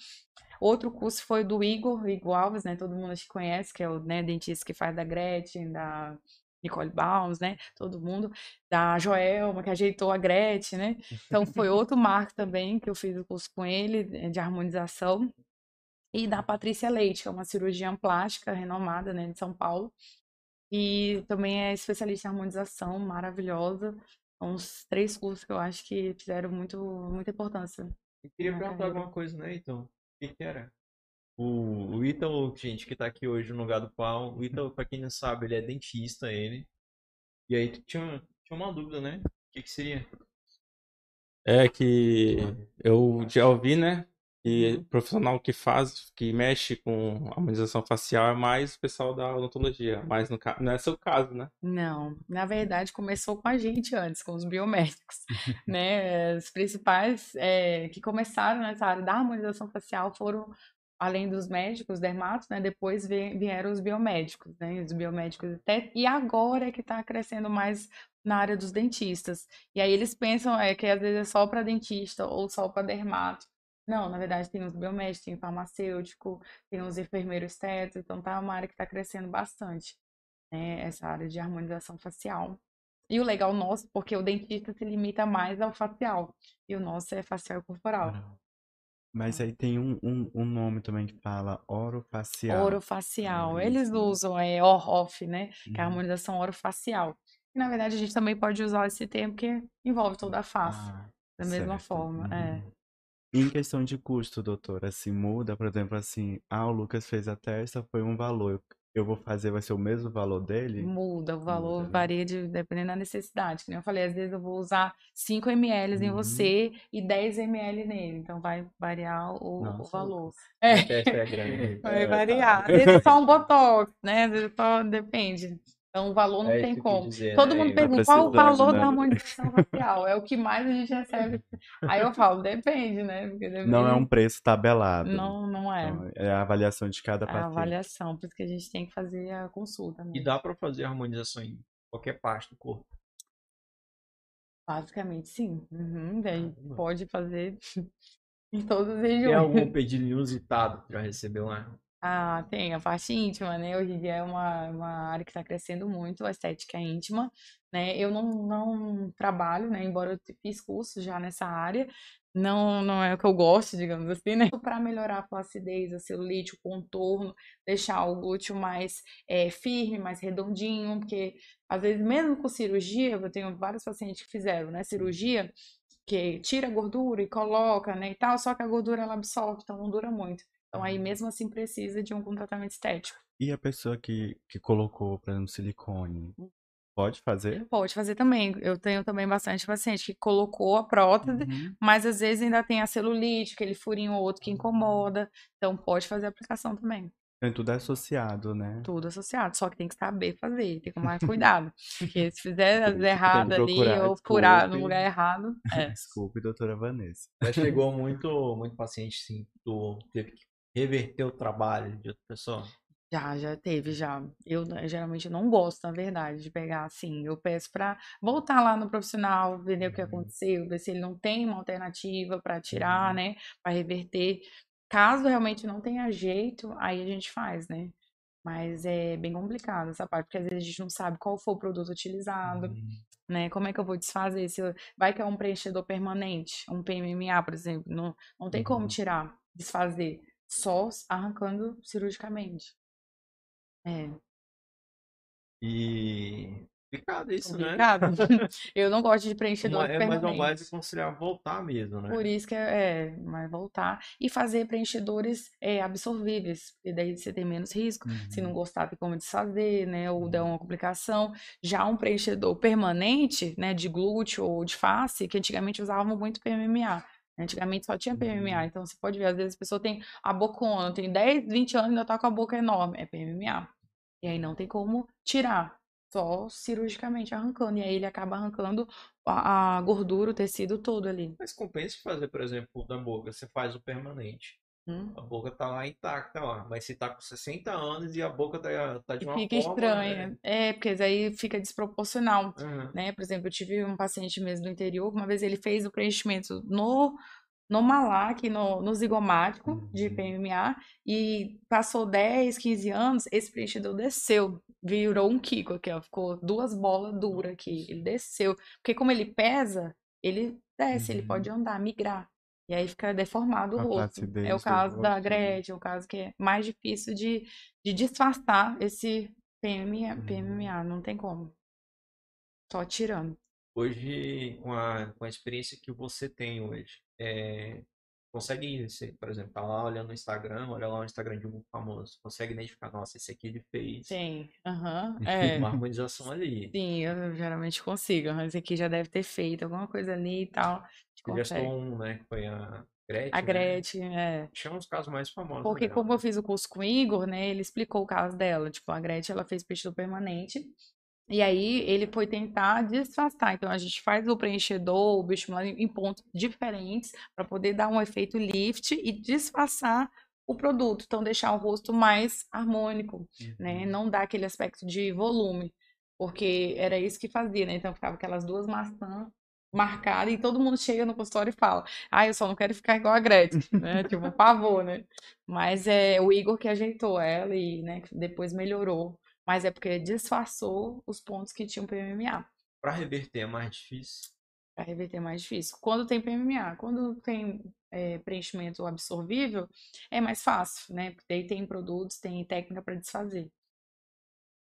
Outro curso foi do Igor, Igor Alves, né? Todo mundo acho que conhece, que é o né, dentista que faz da Gretchen, da Nicole Baums, né? Todo mundo. Da Joelma, que ajeitou a Gretchen, né? Então foi *laughs* outro marco também que eu fiz o curso com ele, eh, de harmonização. E da Patrícia Leite, que é uma cirurgiã plástica renomada, né, de São Paulo. E também é especialista em harmonização, maravilhosa. São os três cursos que eu acho que fizeram muito, muita importância. Eu queria perguntar alguma coisa, né, então? Que, que era? O, o Ítalo, gente, que tá aqui hoje no lugar do pau, o Ítalo, pra quem não sabe, ele é dentista, ele. E aí tinha, tinha uma dúvida, né? O que, que seria? É que eu já ouvi, né? E uhum. profissional que faz, que mexe com harmonização facial é mais o pessoal da odontologia, mas no, não é seu caso, né? Não, na verdade começou com a gente antes, com os biomédicos, *laughs* né? Os principais é, que começaram nessa área da harmonização facial foram, além dos médicos, dermatos, né? Depois vieram os biomédicos, né? Os biomédicos até, e agora é que está crescendo mais na área dos dentistas. E aí eles pensam é, que às vezes é só para dentista ou só para dermato. Não, na verdade tem os biomédicos, tem farmacêutico, tem os enfermeiros estéticos, então tá uma área que está crescendo bastante, né? Essa área de harmonização facial. E o legal nosso, porque o dentista se limita mais ao facial, e o nosso é facial e corporal. Mas aí tem um, um, um nome também que fala orofacial. Orofacial. É Eles usam é OROF, né? Que é a uhum. harmonização orofacial. E na verdade a gente também pode usar esse termo porque envolve toda a face. Ah, da mesma certo. forma, é. uhum. é. Em questão de custo, doutora, assim, muda, por exemplo, assim, ah, o Lucas fez a testa, foi um valor. eu vou fazer, vai ser o mesmo valor dele? Muda, o valor Muda, né? varia de, dependendo da necessidade. Que nem eu falei, às vezes eu vou usar 5 ml em Uhum. você e 10 ml nele. Então vai variar o, o Nossa, valor. Lucas. É, é grande. *laughs* vai É, variar. tá. Às vezes é só um botox, né? Às vezes só depende. Então o valor não É tem como. dizer, Todo né? mundo pergunta qual o valor né? da harmonização facial. É o que mais a gente recebe. Aí eu falo, depende, né? Porque Não é um depende- preço tabelado. Não, não é. Então, é a avaliação de cada É a paciente. avaliação, por isso que a gente tem que fazer a consulta E mesmo. dá pra fazer harmonização em qualquer parte do corpo. Basicamente, sim. Uhum, Caramba. pode fazer *laughs* em todas as Tem regiões. algum pedido inusitado que já recebeu lá? Ah, tem a parte íntima, né? Hoje em dia é uma, uma área que está crescendo muito, a estética íntima, né? Eu não, não trabalho, né? Embora eu fiz curso já nessa área, não, não é o que eu gosto, digamos assim, né? Para melhorar a flacidez, a celulite, o contorno, deixar o glúteo mais eh, firme, mais redondinho, porque às vezes mesmo com cirurgia, eu tenho vários pacientes que fizeram, né? Cirurgia, que tira a gordura e coloca, né, e tal, só que a gordura ela absorve, então não dura muito. Então aí mesmo assim precisa de um tratamento estético. E a pessoa que, que colocou, por exemplo, silicone, pode fazer? Pode fazer também. Eu tenho também bastante paciente que colocou a prótese, Uhum. mas às vezes ainda tem a celulite, aquele furinho ou outro que incomoda. Então pode fazer a aplicação também. Então, tudo é associado, né? Tudo associado, só que tem que saber fazer, tem que tomar *laughs* cuidado. Porque se fizer as erradas ali ou furar no lugar errado, é. *laughs* Desculpe, doutora Vanessa. Já chegou muito, muito paciente, sim, tu teve que reverter o trabalho de outra pessoa? Já, já teve, já. Eu né, geralmente não gosto, na verdade, de pegar assim. Eu peço pra voltar lá no profissional, ver o que Uhum. aconteceu, ver se ele não tem uma alternativa pra tirar, Uhum. né? Pra reverter. Caso realmente não tenha jeito, aí a gente faz, né? Mas é bem complicado essa parte, porque às vezes a gente não sabe qual foi o produto utilizado, Hum, né? Como é que eu vou desfazer? Se eu- vai que é um preenchedor permanente, um PMMA, por exemplo, não, não tem como Uhum. tirar, desfazer, só arrancando cirurgicamente. É. E complicado isso, né? Complicado. *laughs* *laughs* Eu não gosto de preenchedor É permanente. mais aconselhar voltar mesmo, né? Por isso que é, é, mas voltar e fazer preenchedores é, absorvíveis, e daí você tem menos risco. Se não Uhum. gostar, tem como desfazer, né? Ou der Uhum. uma complicação. Já um preenchedor permanente, né, de glúteo ou de face, que antigamente usavam muito PMMA. Antigamente só tinha PMMA, Uhum. então você pode ver, às vezes a pessoa tem a bocona, tem 10, 20 anos e ainda tá com a boca enorme, é PMMA. E aí não tem como tirar, só cirurgicamente arrancando. E aí ele acaba arrancando a, a gordura, o tecido todo ali. Mas compensa fazer, por exemplo, o da boca, você faz o permanente. Hum? A boca tá lá intacta, ó. Mas você tá com 60 anos e a boca tá, tá de uma fica forma, estranha. né? É, porque aí fica desproporcional. Aham. né? Por exemplo, eu tive um paciente mesmo do interior, uma vez ele fez o preenchimento no, no malac, no, no zigomático de Uhum. PMA, e passou 10, 15 anos, esse preenchedor desceu, virou um Kiko aqui, ó, ficou duas bolas duras aqui, ele desceu, porque como ele pesa, ele desce, ele Uhum. pode andar, migrar, e aí fica deformado o A rosto. É o caso da né? Gretchen, é o caso que é mais difícil de, de disfarçar esse PMA, Uhum. PMA, não tem como. Só tirando. Hoje, com a, com a experiência que você tem hoje, é, consegue, você, por exemplo, tá lá olhando no Instagram, olha lá o Instagram de um famoso, consegue identificar, nossa, esse aqui ele fez Sim, aham, *laughs* é. uma harmonização ali. Sim, eu geralmente consigo. Esse aqui já deve ter feito alguma coisa ali e tal. Já consegue. um, né, que foi a Gretchen, A né? Gretchen, é. Tinha uns casos mais famosos Porque como né? eu fiz o curso com o Igor, né, ele explicou o caso dela. Tipo, a Gretchen, ela fez preenchedor permanente. E aí ele foi tentar disfarçar. Então a gente faz o preenchedor, o bioestimulador em pontos diferentes para poder dar um efeito lift e disfarçar o produto. Então deixar o rosto mais harmônico, né? Uhum. Não dar aquele aspecto de volume, porque era isso que fazia, né? Então ficava aquelas duas maçãs marcadas e todo mundo chega no consultório e fala: "Ah, eu só não quero ficar igual a Gretchen", né? *laughs* Tipo, pavor, né? Mas é o Igor que ajeitou ela e, né, depois melhorou. Mas é porque disfarçou os pontos que tinham PMMA. Pra reverter é mais difícil. Para reverter é mais difícil. Quando tem PMMA, quando tem é, preenchimento absorvível, é mais fácil, né? Porque aí tem produtos, tem técnica para desfazer.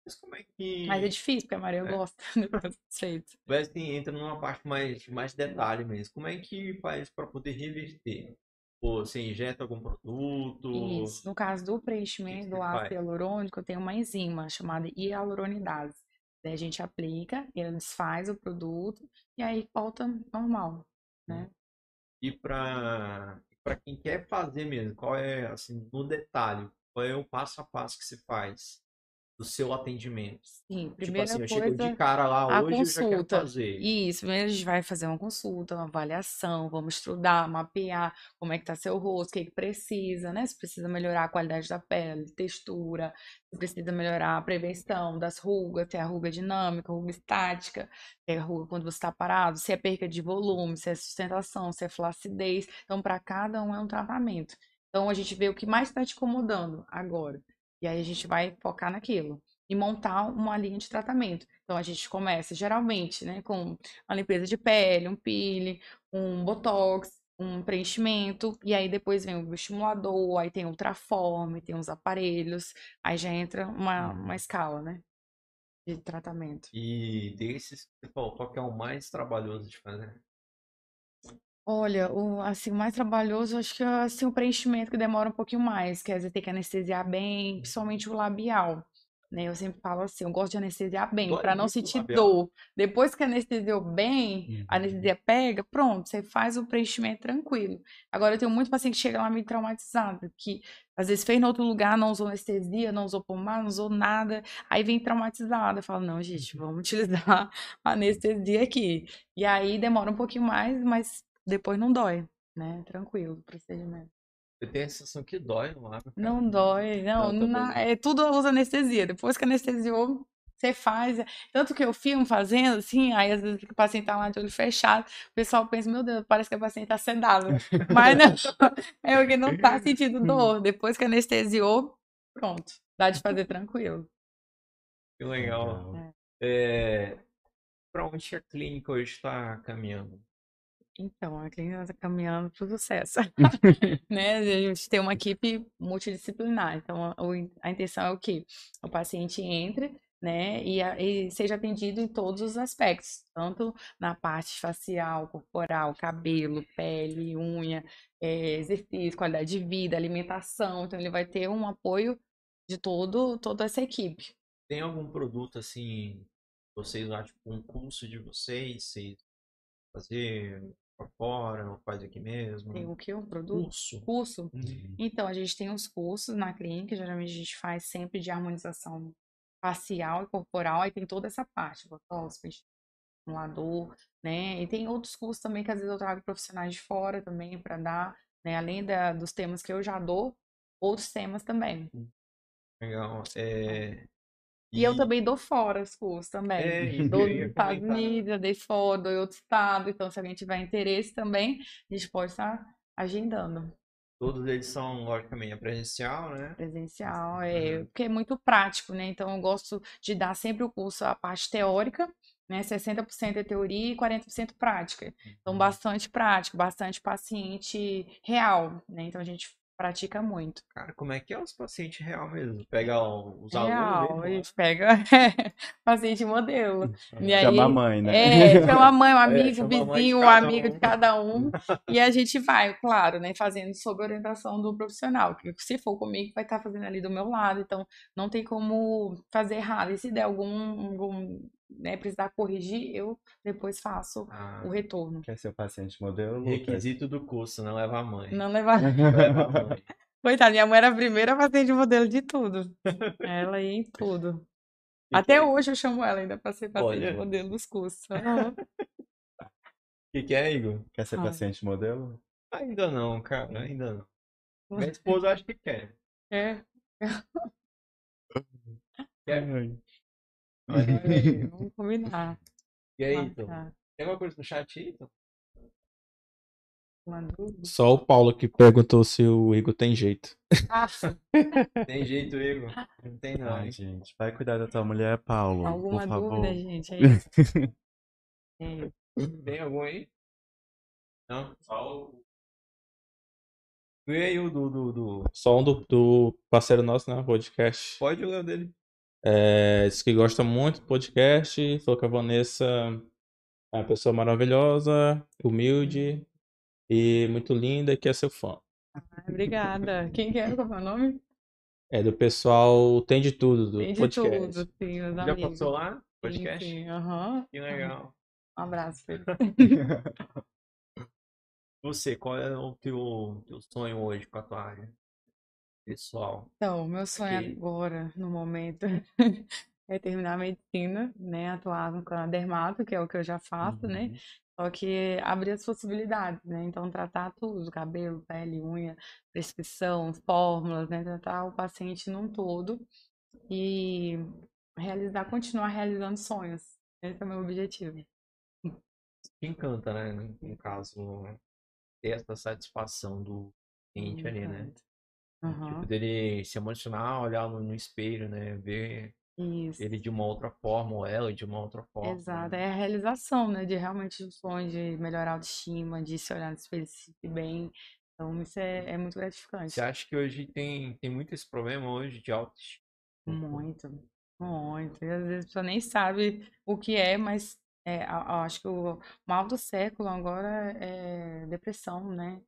Mas como é que. Mas é difícil, porque a Maria É. gosta *laughs* dos feitos. Mas assim, entra numa parte mais, mais detalhe mesmo. Como é que faz para poder reverter? Ou você injeta algum produto? Isso. No caso do preenchimento do ácido hialurônico, tem uma enzima chamada hialuronidase. Daí a gente aplica, ele desfaz o produto e aí volta normal, né? E para para quem quer fazer mesmo, qual é, assim, no detalhe, qual é o passo a passo que se faz do seu atendimento? Sim, Tipo primeira assim, eu chego de coisa, cara lá hoje, eu já quero consulta. fazer. Isso, primeiro a gente vai fazer uma consulta, uma avaliação, vamos estudar, mapear como é que tá seu rosto, o que que precisa, né? Se precisa melhorar a qualidade da pele, textura, se precisa melhorar a prevenção das rugas, se é a ruga dinâmica, ruga estática, se é a ruga quando você está parado, se é perca de volume, se é sustentação, se é flacidez. Então, para cada um é um tratamento. Então, a gente vê o que mais está te incomodando agora. E aí a gente vai focar naquilo e montar uma linha de tratamento. Então a gente começa geralmente, né, com a limpeza de pele, um peeling, um botox, um preenchimento, e aí depois vem o estimulador, aí tem ultraforme, tem os aparelhos, aí já entra uma, uma escala, né, de tratamento. E desses qual que é o mais trabalhoso de fazer? Olha, o assim, o mais trabalhoso, acho que é assim, o preenchimento que demora um pouquinho mais, quer dizer, tem que anestesiar bem, principalmente o labial, né? Eu sempre falo assim, eu gosto de anestesiar bem, Dói para não muito o sentir labial. dor. Depois que anestesiou bem, a Uhum. anestesia pega, pronto, você faz o preenchimento tranquilo. Agora, eu tenho muito paciente que chega lá meio traumatizado, que às vezes fez em outro lugar, não usou anestesia, não usou pomada, não usou nada, aí vem traumatizado. Eu falo, não, gente, vamos *laughs* utilizar a anestesia aqui. E aí demora um pouquinho mais, mas depois não dói, né? Tranquilo o procedimento. Eu tenho a sensação que dói no lábio. Não dói, não, Não, na- é tudo usa anestesia. Depois que anestesiou, você faz. Tanto que eu filmo fazendo, assim, aí às vezes o paciente tá lá de olho fechado, o pessoal pensa, meu Deus, parece que o paciente tá sedado. Mas não, *laughs* é porque não tá sentindo dor. Depois que anestesiou, pronto, dá de fazer tranquilo. Que legal. Legal. É, para onde a clínica hoje está caminhando? Então, a clínica está caminhando para o sucesso. né? A gente tem uma equipe multidisciplinar. Então, a, intenção é o quê? O paciente entre, né, e, a- e seja atendido em todos os aspectos, tanto na parte facial, corporal, cabelo, pele, unha, eh, exercício, qualidade de vida, alimentação. Então, ele vai ter um apoio de todo, toda essa equipe. Tem algum produto assim, vocês lá, tipo, um curso de vocês, vocês fazer fora, ou faz aqui mesmo? Tem o que? Um produto? Curso. Curso? Uhum. Então, a gente tem os cursos na clínica, geralmente a gente faz sempre de harmonização facial e corporal, aí tem toda essa parte, botox, estimulador, né? E tem outros cursos também que às vezes eu trago profissionais de fora também para dar, né? Além da, dos temas que eu já dou, outros temas também. Legal. É, E eu também dou fora os cursos também. É, Dou nos Estados. Unidos, dei fora, dou em outro estado, então se alguém tiver interesse também, a gente pode estar agendando. Todos eles são, logicamente, presencial, né? Presencial, é, Uhum. porque é muito prático, né? Então, eu gosto de dar sempre o curso, a parte teórica, né? 60% é teoria e 40% prática. Então, Uhum. bastante prático, bastante paciente real, né? Então, a gente pratica muito. Cara, como é que é os pacientes real mesmo? Pega os alunos Real, mesmo, gente pega *laughs* paciente modelo. E aí, Chama a mãe, né? É, chama a mãe, um *laughs* amigo, chama um a mãe de vizinho, um amigo um. de cada um. *laughs* E a gente vai, claro, né, fazendo sob orientação do profissional. Que se for comigo, vai estar fazendo ali do meu lado. Então, não tem como fazer errado. E se der algum, algum né, precisar corrigir, eu depois faço Ah, o retorno. Quer ser o paciente modelo, requisito do curso, não leva a mãe. Não leva a mãe. *laughs* Coitada, minha mãe era a primeira paciente modelo de tudo. Ela ia em tudo. *laughs* E Até que- hoje eu chamo ela ainda para ser paciente Olha. modelo dos cursos. *laughs* O que, que é, Igor? Quer ser Ah. paciente modelo? Ainda não, cara, ainda não. Minha esposa acha que quer. É. Quer? *laughs* Aí. Vamos combinar. E aí, então? Tem alguma coisa no chat aí, então? Só o Paulo que perguntou se o Igor tem jeito. Ah, *laughs* Tem jeito, Igor? Não tem não, Ai, gente, vai cuidar da tua mulher, Paulo, alguma por favor. dúvida, gente? É isso. *laughs* É, Tem algum aí? Não? Só o... E aí, o do, do, do... Só um do, do parceiro nosso, né? Podcast. Pode ler o dele. É, disse que gosta muito do podcast. Falou que a Vanessa é uma pessoa maravilhosa, humilde e muito linda e que é seu fã. obrigada. Quem que é? Qual é o meu nome? É do pessoal Tem de Tudo, do Tem de podcast. tudo, sim, Já amigos. passou lá? Sim, Podcast? sim, aham. Que legal. Um abraço, Pedro. *laughs* Você, qual é o teu, teu sonho hoje com a tua área pessoal? Então, meu sonho Ok. agora, no momento, *laughs* é terminar a medicina, né? Atuar com a dermato, que é o que eu já faço, né? Uhum. Só que abrir as possibilidades, né? Então, tratar tudo, cabelo, pele, unha, prescrição, fórmulas, né? Tratar o paciente num todo e realizar, continuar realizando sonhos. Esse é o meu objetivo. Te encanta, né? No no caso, ter essa satisfação do cliente ali, né? Aham, Tipo, dele se emocionar, olhar no, no espelho, né? Ver Isso. ele de uma outra forma, ou ela de uma outra forma. Exato, né? é a realização, né? De realmente o sonho de melhorar a autoestima, de se olhar no espelho e se sentir bem. Então, isso é, é muito gratificante. Você acha que hoje tem, tem muito esse problema hoje de autoestima? Muito, muito. E às vezes a pessoa nem sabe o que é, mas é, acho que o mal do século agora é depressão, né?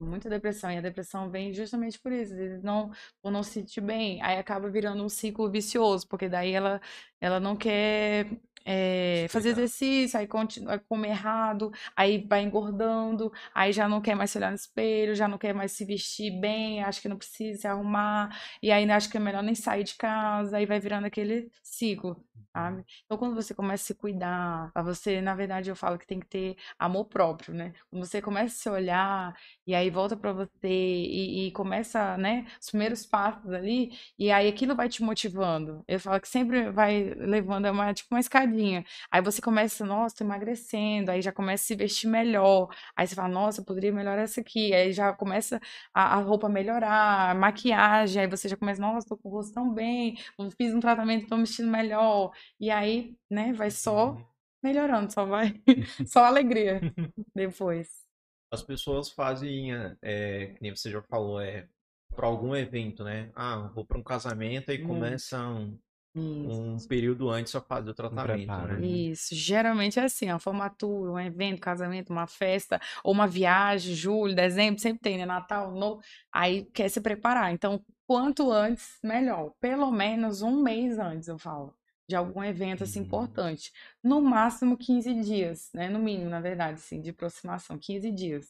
Muita depressão. E a depressão vem justamente por isso. Não, por não se sentir bem, aí acaba virando um ciclo vicioso, porque daí ela, ela não quer é, fazer exercício, aí continua, come errado, aí vai engordando, aí já não quer mais se olhar no espelho, já não quer mais se vestir bem, acha que não precisa se arrumar, e aí acha que é melhor nem sair de casa, aí vai virando aquele ciclo, sabe? Então, quando você começa a se cuidar, pra você, na verdade, eu falo que tem que ter amor próprio, né? Quando você começa a se olhar, e aí volta pra você, e, e começa, né, os primeiros passos ali, e aí aquilo vai te motivando. Eu falo que sempre vai levando, é uma, tipo uma escadinha. Aí você começa, nossa, tô emagrecendo, aí já começa a se vestir melhor, aí você fala, nossa, eu poderia melhorar essa aqui, aí já começa a, a roupa melhorar, a maquiagem, aí você já começa, nossa, tô com o rosto tão bem, fiz um tratamento, tô me vestindo melhor, e aí, né, vai só Uhum. melhorando, só vai, *laughs* *laughs* só alegria depois. As pessoas fazem, é, que nem você já falou, é para algum evento, né? Ah, vou para um casamento e Hum. começa um, Isso. um período antes a fazer o tratamento, preparo, né? né? Isso, geralmente é assim, a formatura, um evento, casamento, uma festa, ou uma viagem, julho, dezembro, sempre tem, né? Natal, novo, aí quer se preparar. Então, quanto antes, melhor. Pelo menos um mês antes, eu falo, de algum evento assim Uhum. importante. No máximo 15 dias, né? No mínimo, na verdade, sim, de aproximação, 15 dias.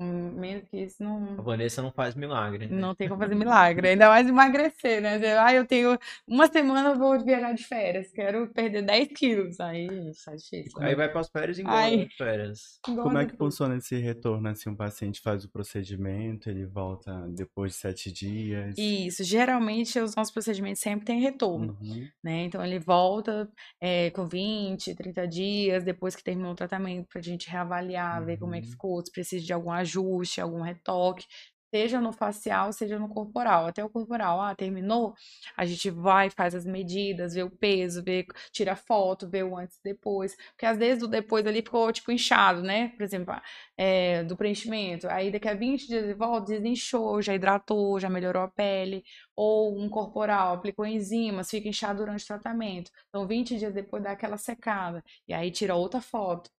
Menos que isso A não. Vanessa não faz milagre, né? Não tem como fazer milagre, ainda mais emagrecer, né? Ah, eu tenho uma semana, eu vou viajar de férias, quero perder 10 quilos. Aí, tá difícil. Aí vai para as férias e engorda Ai. nas férias. Como é que tudo. funciona esse retorno? Assim, o paciente faz o procedimento, ele volta depois de sete dias. Isso, geralmente os nossos procedimentos sempre têm retorno, Uhum. né? Então ele volta eh, com 20, 30 dias depois que terminou o tratamento pra gente reavaliar, ver como é que Uhum. ficou, se precisa de algum ajuste, algum retoque, seja no facial, seja no corporal. Até o corporal, ah, terminou, a gente vai, faz as medidas, vê o peso, vê, tira foto, vê o antes e depois, porque às vezes o depois ali ficou tipo inchado, né? Por exemplo, eh, do preenchimento. Aí daqui a 20 dias de volta, desinchou, já hidratou, já melhorou a pele ou um corporal, aplicou enzimas, fica inchado durante o tratamento. Então, 20 dias depois dá aquela secada. E aí tira outra foto.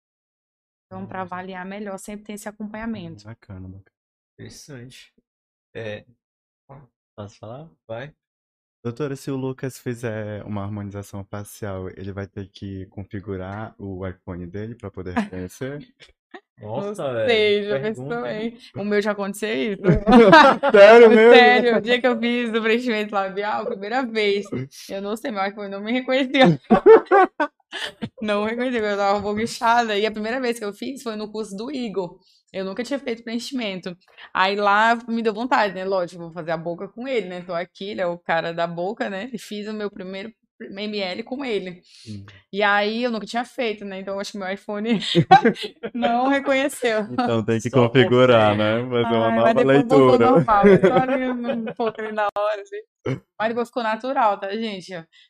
Então, para avaliar melhor, sempre tem esse acompanhamento. Bacana, bacana. Interessante. É, Posso falar? vai. Doutora, se o Lucas fizer uma harmonização facial, ele vai ter que configurar o iPhone dele para poder reconhecer? *laughs* Nossa, pensou, hein? hein? O meu já aconteceu isso. *laughs* Sério *laughs* mesmo? Sério, o dia que eu fiz o preenchimento labial, primeira vez, eu não sei, meu iPhone não me reconheceu. *laughs* Não reconheceu, eu tava um pouco inchada. E a primeira vez que eu fiz foi no curso do Igor. Eu nunca tinha feito preenchimento. Aí lá me deu vontade, né? Lógico, vou fazer a boca com ele, né? Tô aqui, ele é o cara da boca, né? E fiz o meu primeiro ML com ele. Hum. E aí eu nunca tinha feito, né? Então eu acho que meu iPhone *laughs* não reconheceu. Então tem que Só configurar, você. né? Fazer uma Ai, nova mas depois voltou leitura. normal. Eu só ali *laughs* um pouco ali na hora, assim. Mas depois ficou natural, tá, gente?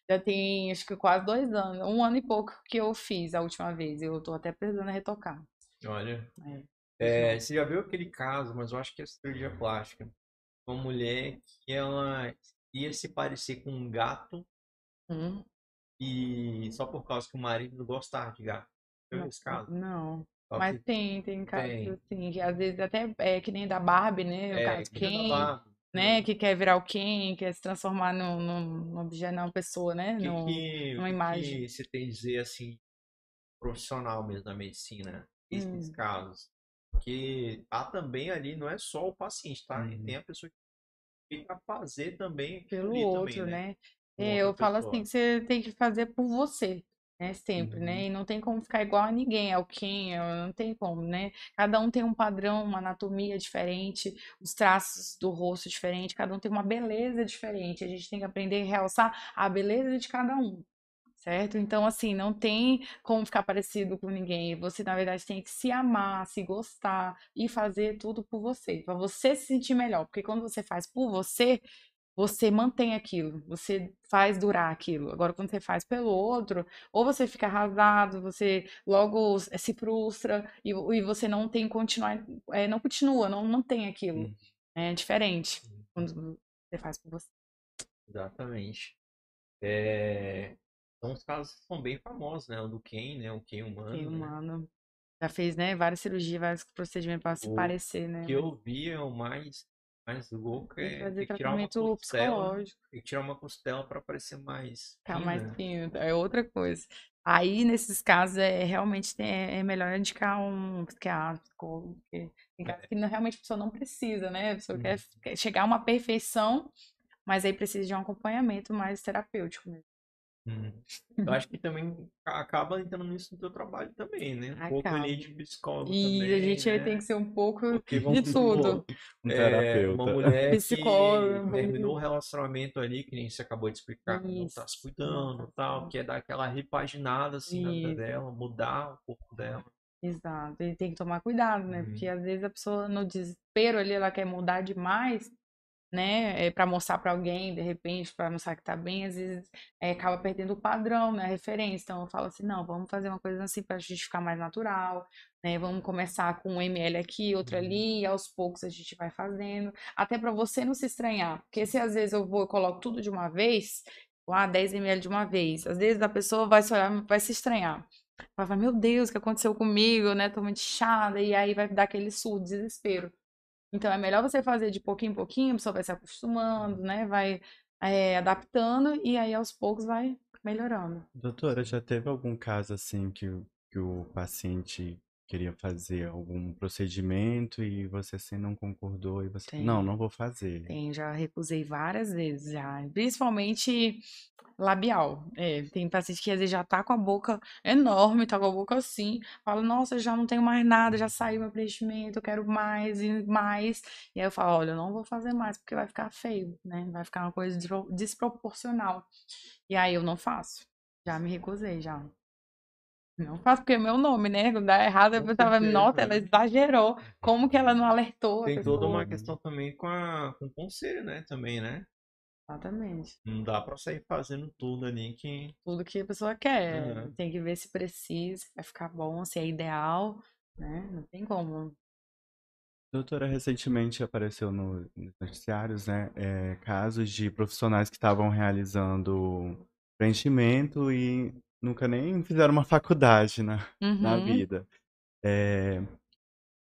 Já tem, acho que quase dois anos, um ano e pouco que eu fiz a última vez. Eu tô até precisando retocar. Olha. É. É, você já viu aquele caso, mas eu acho que é cirurgia plástica. Uma mulher que ela ia se parecer com um gato Hum, e só por causa que o marido não gostava de gato. Viu esse caso? não. Só Mas que tem, tem casos assim, que às vezes até é que nem da Barbie, né? O é, caso que Ken, né? Que quer virar o Ken, quer se transformar num, num, objeto, numa pessoa, né? Que, Num- que, numa imagem. que você tem a dizer assim, profissional mesmo da medicina, esses Hum. casos? Porque há também ali, não é só o paciente, tá? Uhum. Tem a pessoa que fica fazer também pelo outro, também, né? É, outra eu falo assim, você tem que fazer por você, né? Sempre, Uhum. né? E não tem como ficar igual a ninguém, é o quem, é- não tem como, né? Cada um tem um padrão, uma anatomia diferente, os traços do rosto diferente, cada um tem uma beleza diferente. A gente tem que aprender a realçar a beleza de cada um. Certo? Então, assim, não tem como ficar parecido com ninguém. Você, na verdade, tem que se amar, se gostar e fazer tudo por você, para você se sentir melhor. Porque quando você faz por você, você mantém aquilo, você faz durar aquilo. Agora, quando você faz pelo outro, ou você fica arrasado, você logo se frustra e, e você não tem continuar, é, não continua, não mantém aquilo. Uhum. É diferente quando você faz por você. Exatamente. É... São os casos que são bem famosos, né? O do Ken, né? O Ken humano, Quem né? humano já fez, né, várias cirurgias, vários procedimentos para se O parecer, né? que eu vi é o mais, mais louco Tem que é fazer que tirar uma costela. psicológico. Tem que tirar uma costela para parecer mais mais fina. fino, é outra coisa. Aí, nesses casos, é realmente é, é melhor indicar um psiquiatra, psicólogo, porque tem casos que não- realmente a pessoa não precisa, né? A pessoa quer, quer chegar a uma perfeição, mas aí precisa de um acompanhamento mais terapêutico mesmo. Hum. Eu *laughs* acho que também acaba entrando nisso no teu trabalho também, né? Um pouco ali Acaba. de psicólogo E também, a gente né? tem que ser um pouco de *laughs* tudo. Um é, terapeuta. uma *laughs* mulher Psicólogo. que terminou o relacionamento ali, que nem você acabou de explicar, que não tá se cuidando, tal, quer dar aquela repaginada assim na vida dela, mudar o corpo dela. Exato, e tem que tomar cuidado, né? Uhum. Porque às vezes a pessoa no desespero ali, ela quer mudar demais, né? É, para mostrar para alguém, de repente, para mostrar que tá bem, às vezes é, acaba perdendo o padrão, né? A referência. Então eu falo assim, não, vamos fazer uma coisa assim pra gente ficar mais natural, né? Vamos começar com um ml aqui, outro Uhum. ali, e aos poucos a gente vai fazendo, até para você não se estranhar, porque se às vezes eu vou e coloco tudo de uma vez, ah, 10 ml de uma vez, às vezes a pessoa vai se olhar, vai se estranhar. Vai falar, meu Deus, o que aconteceu comigo, né? Tô muito inchada, e aí vai dar aquele surdo, desespero. Então é melhor você fazer de pouquinho em pouquinho, a pessoa vai se acostumando, né? Vai é, adaptando e aí aos poucos vai melhorando. Doutora, já teve algum caso assim que, que o paciente queria fazer algum procedimento e você assim não concordou e você, Tem. não, não vou fazer. Tem, já recusei várias vezes já, principalmente labial. É, tem paciente que às vezes já tá com a boca enorme, tá com a boca assim, fala, nossa, já não tenho mais nada, já saiu meu preenchimento, eu quero mais e mais. E aí eu falo, olha, eu não vou fazer mais porque vai ficar feio, né? Vai ficar uma coisa despro- desproporcional. E aí eu não faço. Já me recusei, já. Não faço porque é meu nome, né? Quando dá errado, a Com pessoa vai, certeza, nossa, ela exagerou. Como que ela não alertou Tem toda uma questão também com, a, com o conselho, né? Também, né? Exatamente. Não dá pra sair fazendo tudo ali que. tudo que a pessoa quer. Aham. Tem que ver se precisa, se vai ficar bom, se é ideal, né? Não tem como. Doutora, recentemente apareceu no- nos noticiários, né, é, casos de profissionais que estavam realizando preenchimento e nunca nem fizeram uma faculdade na, na Uhum. vida. É,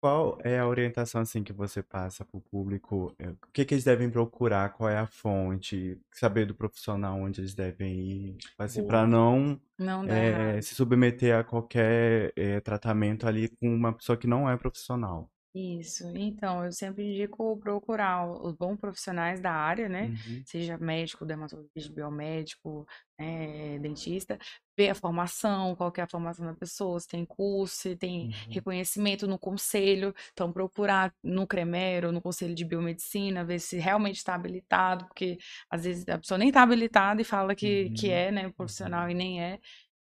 qual é a orientação assim que você passa para o público? É, O que que eles devem procurar? Qual é a fonte? Saber do profissional onde eles devem ir, assim, Boa. para não Não é, se submeter a qualquer é, tratamento ali com uma pessoa que não é profissional. Isso. Então, eu sempre indico procurar os bons profissionais da área, né? Uhum. Seja médico, dermatologista, biomédico, né, dentista, ver a formação, qual que é a formação da pessoa, se tem curso, se tem Uhum. reconhecimento no conselho. Então, procurar no CREMERO, no Conselho de Biomedicina, ver se realmente está habilitado, porque às vezes a pessoa nem está habilitada e fala que, que Uhum. é, né, profissional e nem é.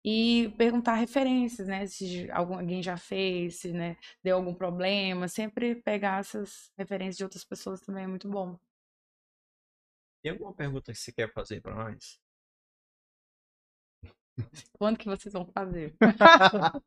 E perguntar referências, né? Se algum- alguém já fez, se, né, deu algum problema. Sempre pegar essas referências de outras pessoas também é muito bom. Tem alguma pergunta que você quer fazer pra nós? Quando que vocês vão fazer? *laughs*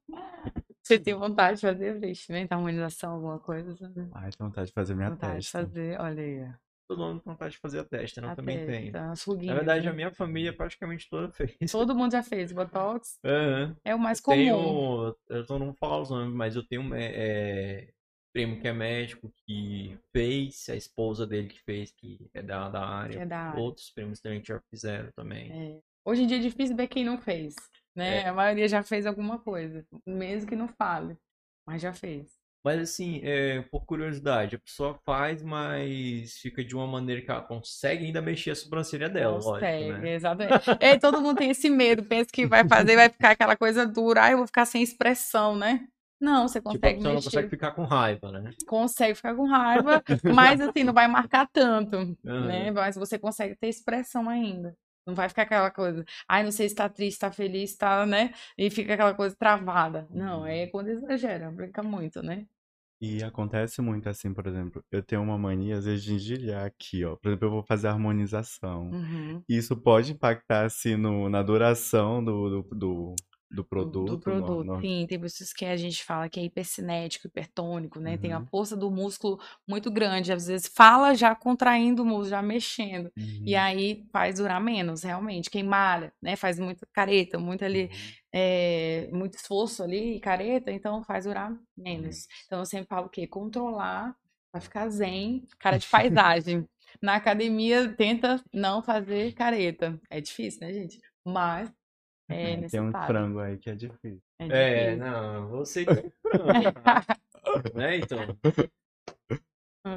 Você tem vontade de fazer investimento, harmonização, alguma coisa? Né? Ai, tenho vontade de fazer minha Vontade de testa. fazer, olha aí. Todo mundo com vontade de fazer a testa, né? Eu A também testa, as Na verdade, né? a minha família praticamente toda *laughs* fez. Todo mundo já fez Botox. Aham. É o mais comum. tenho, eu tô não vou falar os nomes, mas eu tenho um é, primo que é médico que fez, a esposa dele que fez, que é da, da área. É da área. Outros primos também que já fizeram também. É. Hoje em dia é difícil ver quem não fez, né? É. A maioria já fez alguma coisa, mesmo que não fale, mas já fez. Mas assim, é, por curiosidade, a pessoa faz, mas fica de uma maneira que ela consegue ainda mexer a sobrancelha dela, lógico, Consegue, né? exatamente. É, todo mundo tem esse medo, pensa que vai fazer, vai ficar aquela coisa dura, ah, eu vou ficar sem expressão, né? Não, você Tipo, a consegue pessoa não mexer, consegue ficar com raiva, né? consegue ficar com raiva, mas assim, não vai marcar tanto, Aham. né? Mas você consegue ter expressão ainda. Não vai ficar aquela coisa, ai, não sei se tá triste, tá feliz, tá, né? E fica aquela coisa travada. Não, é quando exagera, brinca muito, né? E acontece muito assim, por exemplo, eu tenho uma mania, às vezes, de engelhar aqui, ó. Por exemplo, eu vou fazer harmonização. Uhum. Isso pode impactar, assim, no, na duração do, do, do, do produto. Do no- produto, no- sim. Tem pessoas que a gente fala que é hipercinético, hipertônico, né? Tem a Uhum. força do músculo muito grande. Às vezes fala já contraindo o músculo, já mexendo. E Uhum. aí faz durar menos, realmente. Quem malha, né? Faz muita careta, muito ali, Uhum. é, muito esforço ali, careta, então faz durar Uhum. menos. Então eu sempre falo o quê? Controlar pra ficar zen, cara de *laughs* paisagem. Na academia, tenta não fazer careta. É difícil, né, gente? Mas é É, tem um necessário. frango aí que é difícil. É É, não, você que é o *laughs* frango, né, então?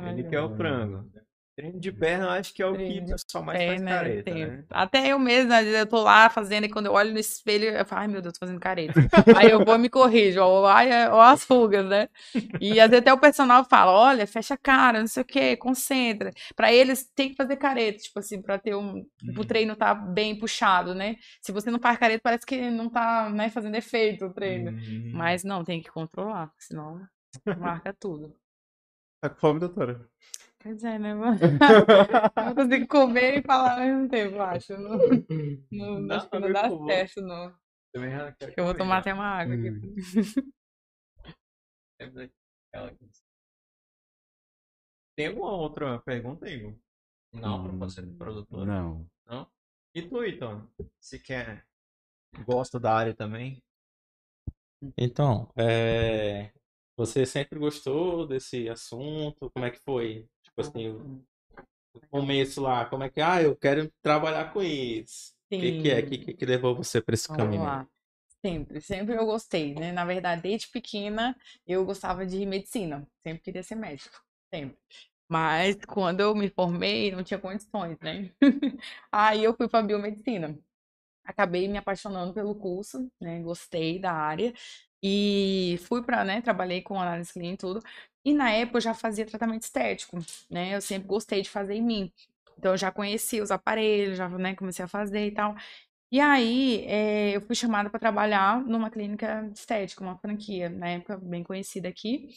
Ele que é o frango. Treino de perna, eu acho que é o que o pessoal mais faz né, careta, né? Até eu mesma, às vezes eu tô lá fazendo e quando eu olho no espelho, eu falo, ai meu Deus, tô fazendo careta. Aí eu vou e me corrijo, ó, ai, é- ó as rugas, né? E às vezes até o personal fala, olha, fecha a cara, não sei o quê, concentra. Pra eles tem que fazer careta, tipo assim, pra ter um, o treino tá bem puxado, né? Se você não faz careta, parece que não tá, né, fazendo efeito o treino. Hum. Mas não, tem que controlar, senão marca tudo. Tá com fome, doutora? Pois é, né, mano? *laughs* Eu não consigo comer e falar ao mesmo tempo, eu acho. Não, não, Não, acho que não amigo, dá certo, não. Também já quero Eu vou comer, tomar né? até uma água aqui. Hum. *laughs* Aqui. Tem alguma outra pergunta, Igor? Não, pra você, Hum, produtora. Não. E tu, então? Se quer. Gosta da área também? Então, é, você sempre gostou desse assunto? Como é que foi? Tipo assim, o o começo lá, como é que, ah, eu quero trabalhar com isso. O que que é? O que, que que levou você para esse Vamos caminho? lá. Sempre, sempre eu gostei, né? Na verdade, desde pequena eu gostava de medicina. Sempre queria ser médico, sempre. Mas quando eu me formei, não tinha condições, né? *laughs* Aí eu fui para biomedicina. Acabei me apaixonando pelo curso, né? Gostei da área e fui para, né? Trabalhei com análise clínica e tudo. E na época eu já fazia tratamento estético, né? Eu sempre gostei de fazer em mim. Então eu já conhecia os aparelhos, já, né, comecei a fazer e tal. E aí, eh, eu fui chamada para trabalhar numa clínica estética, uma franquia, na época bem conhecida aqui.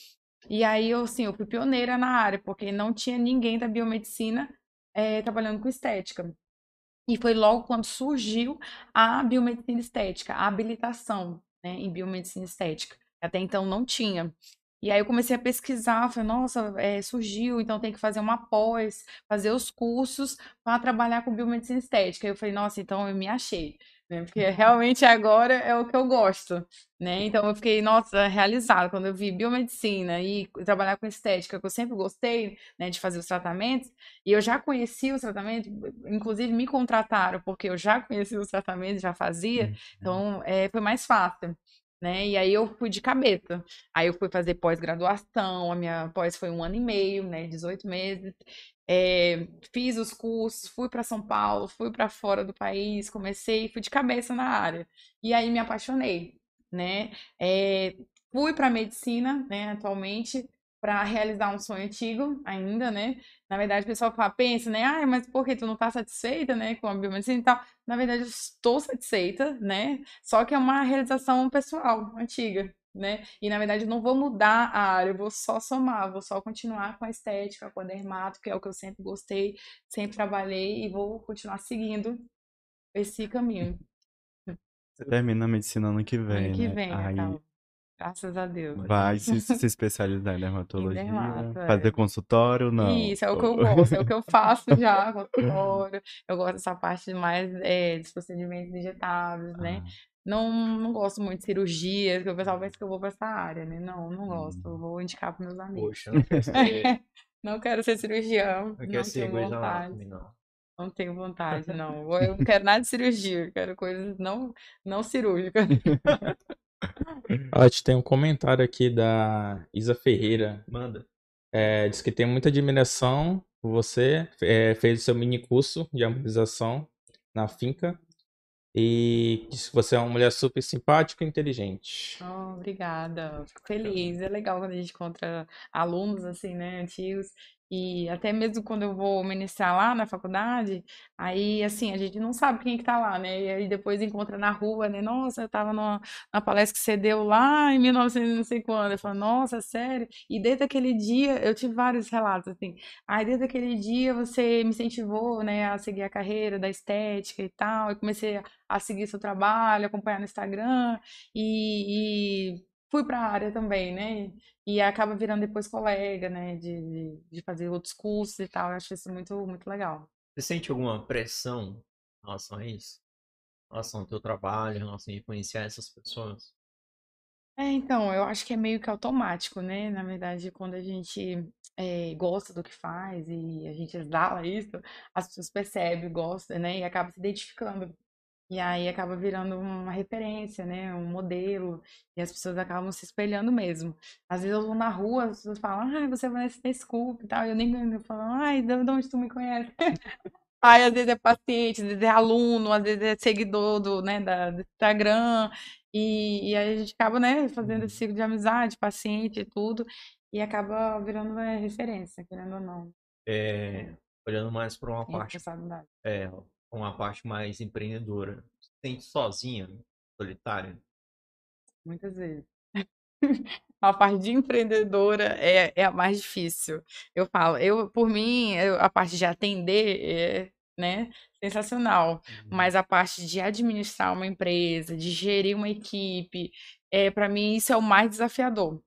E aí, eu, assim, eu fui pioneira na área, porque não tinha ninguém da biomedicina eh, trabalhando com estética. E foi logo quando surgiu a biomedicina estética, a habilitação, né, em biomedicina estética. Até então não tinha. E aí eu comecei a pesquisar, falei, nossa, eh, surgiu, então tem que fazer uma pós, fazer os cursos para trabalhar com biomedicina estética. Aí eu falei, nossa, então eu me achei, né? Porque realmente agora é o que eu gosto, né? Então eu fiquei, nossa, realizada quando eu vi biomedicina e trabalhar com estética, que eu sempre gostei, né, de fazer os tratamentos. E eu já conhecia os tratamentos, inclusive me contrataram porque eu já conhecia os tratamentos, já fazia, então eh, foi mais fácil. Né? E aí eu fui de cabeça. Aí eu fui fazer pós-graduação, a minha pós foi um ano e meio, né? 18 meses. É, fiz os cursos, fui para São Paulo, fui para fora do país, comecei, fui de cabeça na área. E aí me apaixonei, né? É, fui para medicina, né, atualmente, para realizar um sonho antigo ainda, né? Na verdade, o pessoal fala, pensa, né? Ah, mas por que tu não tá satisfeita, né, com a biomedicina e tal? Na verdade, eu estou satisfeita, né? Só que é uma realização pessoal, antiga, né? E na verdade, eu não vou mudar a área, eu vou só somar, vou só continuar com a estética, com a dermato, que é o que eu sempre gostei, sempre trabalhei e vou continuar seguindo esse caminho. Você termina a medicina ano que vem, Ano que né? vem, Aí, acaba. Graças a Deus. Vai se, se especializar em *laughs* dermatologia, dermato, é. fazer consultório, não. Isso, é o que eu gosto, é o que eu *laughs* faço já, consultório. Eu gosto dessa parte mais é, dos procedimentos injetáveis, né? Ah, Não, não gosto muito de cirurgia, porque o pessoal pensa que eu vou pra essa área, né? Não, não gosto. Eu vou indicar pros meus amigos. Poxa, não quer ser, *laughs* Não quero ser cirurgião, não não ser tenho vontade. Não. Não tenho vontade, não. Eu não quero nada de cirurgia, eu quero coisas não, não cirúrgicas. Te tem um comentário aqui da Isa Ferreira. Manda. É, diz que tem muita admiração por você. é, fez o seu mini curso de harmonização na finca. E diz que você é uma mulher super simpática e inteligente. Oh, obrigada, fico feliz. É legal quando a gente encontra alunos assim, né, antigos. E até mesmo quando eu vou ministrar lá na faculdade, aí assim, a gente não sabe quem que tá lá, né? E aí depois encontra na rua, né? Nossa, eu tava numa, na palestra que você deu lá em 1900 e não sei quando. Eu falo, nossa, sério? E desde aquele dia, eu tive vários relatos assim. Aí desde aquele dia você me incentivou, né, a seguir a carreira da estética e tal. Eu comecei a seguir seu trabalho, acompanhar no Instagram e, e fui para a área também, né? E acaba virando depois colega, né? De, de, de fazer outros cursos e tal. Eu acho isso muito, muito legal. Você sente alguma pressão em relação a isso? Em relação ao teu trabalho, em relação a influenciar essas pessoas? É, então, eu acho que é meio que automático, né? Na verdade, quando a gente eh, gosta do que faz e a gente exala isso, as pessoas percebem, gostam, né? E acabam se identificando. E aí acaba virando uma referência, né? Um modelo. E as pessoas acabam se espelhando mesmo. Às vezes eu vou na rua, as pessoas falam, ai, você vai nesse Scoop e tal. E eu nem eu falo, ai, de de onde tu me conhece? *laughs* Aí, às vezes é paciente, às vezes é aluno, às vezes é seguidor do, né, da, do Instagram. E, e aí a gente acaba, né, fazendo esse ciclo de amizade, paciente e tudo. E acaba virando é, referência, querendo ou não. É, olhando mais para uma Tem parte, é, uma parte mais empreendedora. Você se sente sozinha, solitária? Muitas vezes. *laughs* A parte de empreendedora é, é a mais difícil. Eu falo, eu, por mim, eu- a parte de atender é, né, sensacional. Mas a parte de administrar uma empresa, de gerir uma equipe, é, para mim isso é o mais desafiador,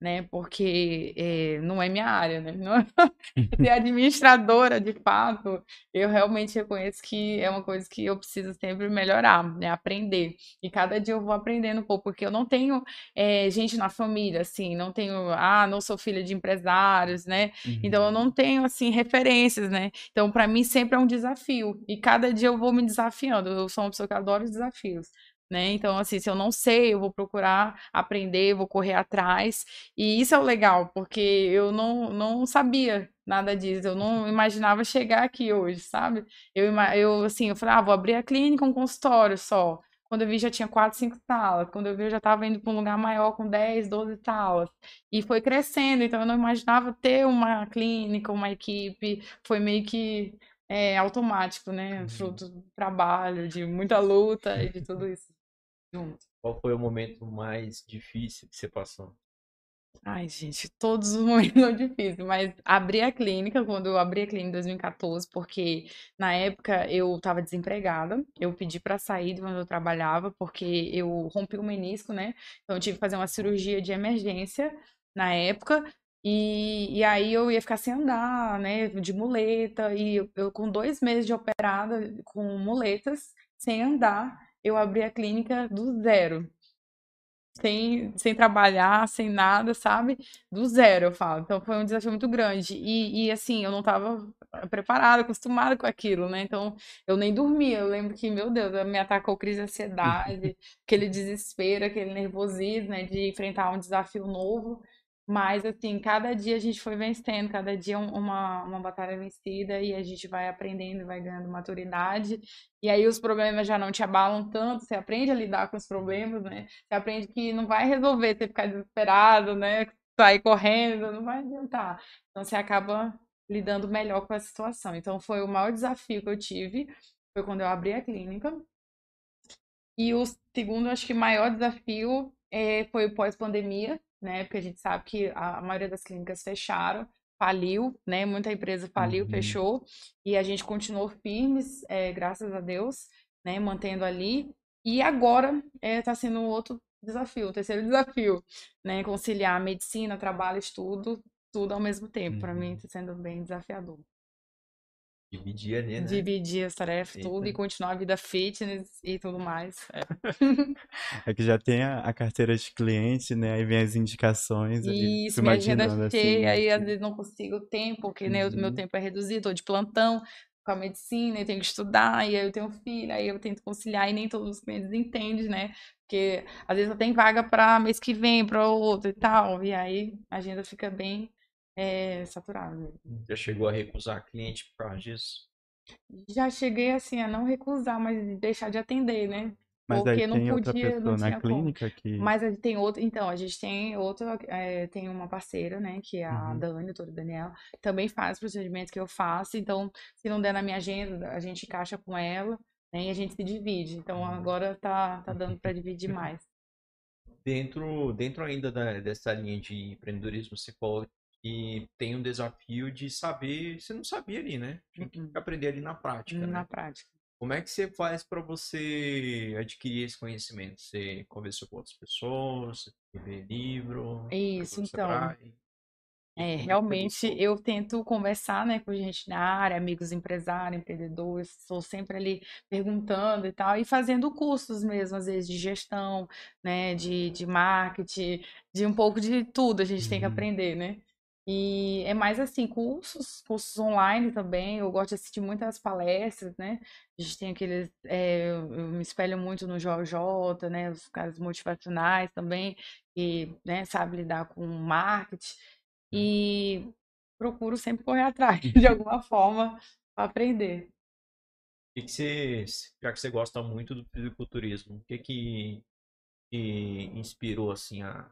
né? Porque é, não é minha área, né? Não é- *laughs* Ser administradora, de fato, eu realmente reconheço que é uma coisa que eu preciso sempre melhorar, né? Aprender. E cada dia eu vou aprendendo um pouco, porque eu não tenho é, gente na família, assim, não tenho, ah, não sou filha de empresários, né? Então eu não tenho assim referências, né? Então para mim sempre é um desafio e cada dia eu vou me desafiando. Eu sou uma pessoa que adora os desafios, né? Então assim, se eu não sei, eu vou procurar aprender, vou correr atrás. E isso é o legal, porque eu não, não sabia nada disso. Eu não imaginava chegar aqui hoje, sabe? Eu, eu assim, eu falei, ah, vou abrir a clínica, um consultório só. Quando eu vi, já tinha quatro, cinco salas. Quando eu vi, eu já estava indo para um lugar maior com 10, 12 salas. E foi crescendo, então eu não imaginava ter uma clínica, uma equipe. Foi meio que é, automático, né? Fruto do trabalho, de muita luta e de tudo isso junto. Qual foi o momento mais difícil que você passou? Ai, gente, todos os *laughs* momentos são difíceis, mas abri a clínica, quando eu abri a clínica em 2014, porque na época eu estava desempregada, eu pedi para sair de onde eu trabalhava, porque eu rompi o menisco, né? Então eu tive que fazer uma cirurgia de emergência na época, e, e aí eu ia ficar sem andar, né? De muleta, e eu, eu com dois meses de operada, com muletas, sem andar, eu abri a clínica do zero sem, sem trabalhar, sem nada, sabe? Do zero, eu falo. Então foi um desafio muito grande. E, e assim, eu não estava preparada, acostumada com aquilo, né? Então eu nem dormia. Eu lembro que, meu Deus, me atacou crise de ansiedade, *laughs* aquele desespero, aquele nervosismo, né? De enfrentar um desafio novo. Mas, assim, cada dia a gente foi vencendo, cada dia um- uma, uma batalha vencida e a gente vai aprendendo, vai ganhando maturidade. E aí os problemas já não te abalam tanto, você aprende a lidar com os problemas, né? Você aprende que não vai resolver você ficar desesperado, né? Sair correndo, não vai adiantar. Então você acaba lidando melhor com a situação. Então foi o maior desafio que eu tive, foi quando eu abri a clínica. E o segundo, acho que maior desafio eh, foi o pós-pandemia, né? Porque a gente sabe que a maioria das clínicas fecharam, faliu, né? Muita empresa faliu, Uhum. fechou, e a gente continuou firmes, eh, graças a Deus, né? Mantendo ali. E agora está sendo um outro desafio, o terceiro *laughs* desafio, né? Conciliar medicina, trabalho, estudo, tudo ao mesmo tempo. Para mim, Uhum. está sendo bem desafiador. Dividir ali, né? Dividir as tarefas, tudo, e Eita. continuar a vida fitness e tudo mais. É. *laughs* É que já tem a, a carteira de cliente, né? Aí vem as indicações, aí Isso, minha agenda assim, cheia, aí às vezes não consigo tempo, porque né, o meu Uhum. tempo é reduzido, tô de plantão com a medicina, e tenho que estudar, e aí eu tenho filho, aí eu tento conciliar, e nem todos os clientes entendem, né? Porque às vezes eu tenho vaga para mês que vem, para outro e tal, e aí a agenda fica bem é, saturada. mesmo. Já chegou a recusar cliente por causa disso? Já cheguei assim a não recusar, mas deixar de atender, né? Mas Porque aí não tem outra podia, não pessoa na tinha como. clínica que. Mas a gente tem outro, então, a gente tem outro, é, tem uma parceira, né, que é a Uhum. Dani, a doutora Daniela, também faz procedimentos que eu faço, então, se não der na minha agenda, a gente encaixa com ela, né, e a gente se divide. Então, Uhum. agora tá, tá dando para dividir *laughs* mais. Dentro, dentro ainda da- dessa linha de empreendedorismo, você falou que tem um desafio de saber, você não sabia ali, né? Tinha que Uhum. aprender ali na prática, Na né? prática. Como é que você faz para você adquirir esse conhecimento? Você conversou com outras pessoas, você lê livro, Isso, então. Sebrae? É, é realmente eu tento conversar, né, com gente na área, amigos empresários, empreendedores, estou sempre ali perguntando e tal, e fazendo cursos mesmo, às vezes de gestão, né, de, de marketing, de um pouco de tudo a gente tem que Uhum. aprender, né? E é mais assim, cursos, cursos online também, eu gosto de assistir muitas palestras, né? A gente tem aqueles, é, eu me espelho muito no JJ, né, os caras motivacionais também, que, né, sabe lidar com marketing. E procuro sempre correr atrás *laughs* de *laughs* alguma forma para aprender. O que que você, já que você gosta muito do fisiculturismo, o que que, que inspirou assim a,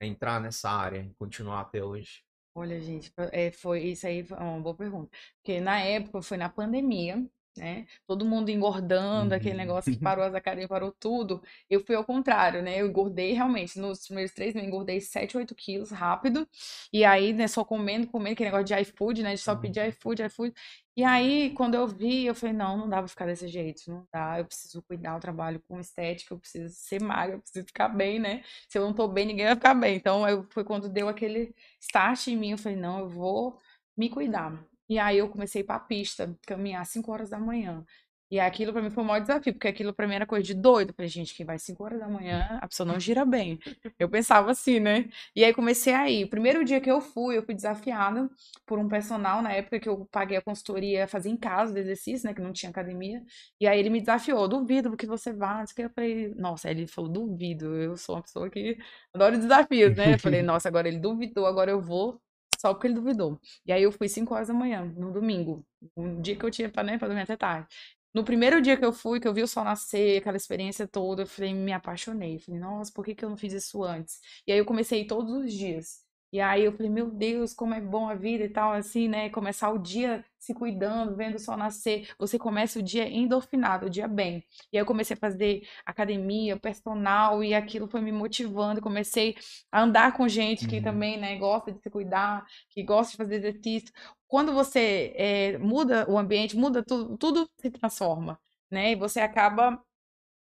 a entrar nessa área e continuar até hoje? Olha, gente, é, foi isso aí foi uma boa pergunta. Porque na época foi na pandemia, né? Todo mundo engordando, aquele Uhum. negócio que *laughs* parou as academias, parou tudo. Eu fui ao contrário, né? Eu engordei realmente. Nos primeiros três meses, eu engordei 7, 8 quilos rápido. E aí, né, só comendo, comendo, aquele negócio de iFood, né? De só pedir iFood, iFood. E aí, quando eu vi, eu falei, não, não dá pra ficar desse jeito, não dá. Eu preciso cuidar, eu trabalho com estética, eu preciso ser magra, eu preciso ficar bem, né? Se eu não tô bem, ninguém vai ficar bem. Então, eu, foi quando deu aquele start em mim, eu falei, não, eu vou me cuidar. E aí eu comecei para a pista, caminhar 5 horas da manhã. E aquilo para mim foi o maior desafio, porque aquilo para mim era coisa de doido. Eu falei, gente, quem vai 5 horas da manhã, a pessoa não gira bem. Eu pensava assim, né? E aí comecei a ir. O primeiro dia que eu fui, eu fui desafiada por um personal, na época que eu paguei a consultoria fazer em casa, de exercício, né? Que não tinha academia. E aí ele me desafiou, duvido que você que. Eu falei, nossa, aí ele falou, duvido. Eu sou uma pessoa que adoro desafios, né? Eu falei, nossa, agora ele duvidou, agora eu vou só porque ele duvidou. E aí eu fui 5 horas da manhã, no domingo, um dia que eu tinha pra, né, pra dormir até tarde. No primeiro dia que eu fui, que eu vi o sol nascer, aquela experiência toda, eu falei, me apaixonei. Falei, nossa, por que que eu não fiz isso antes? E aí eu comecei todos os dias. E aí eu falei, meu Deus, como é bom a vida e tal, assim, né? Começar o dia se cuidando, vendo o sol nascer. Você começa o dia endorfinado, o dia bem. E aí eu comecei a fazer academia, personal, e aquilo foi me motivando. Comecei a andar com gente que Uhum. também, né, gosta de se cuidar, que gosta de fazer exercício. Quando você eh, muda o ambiente, muda tudo, tudo se transforma, né? E você acaba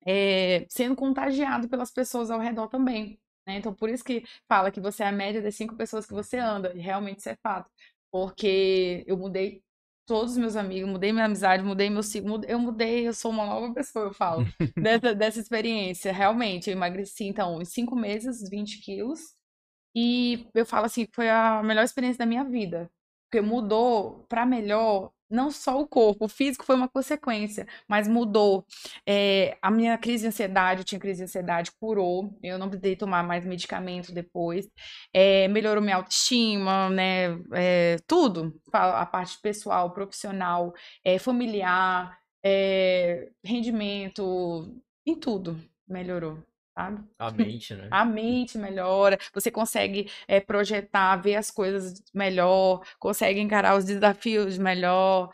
eh, sendo contagiado pelas pessoas ao redor também, né? Então, por isso que fala que você é a média das cinco pessoas que você anda, e realmente isso é fato. Porque eu mudei todos os meus amigos, mudei minha amizade, mudei meu ciclo, eu mudei, eu sou uma nova pessoa, eu falo, *laughs* dessa, dessa experiência. Realmente, eu emagreci, então, em cinco meses, 20 quilos. E eu falo assim, foi a melhor experiência da minha vida. Porque mudou para melhor, não só o corpo, o físico foi uma consequência, mas mudou. É, a minha crise de ansiedade, eu tinha crise de ansiedade, curou. Eu não precisei tomar mais medicamento depois. É, melhorou minha autoestima, né? É, tudo. A parte pessoal, profissional, é, familiar, é, rendimento, em tudo melhorou, sabe? A mente, né? A mente melhora, você consegue eh, projetar, ver as coisas melhor, consegue encarar os desafios melhor,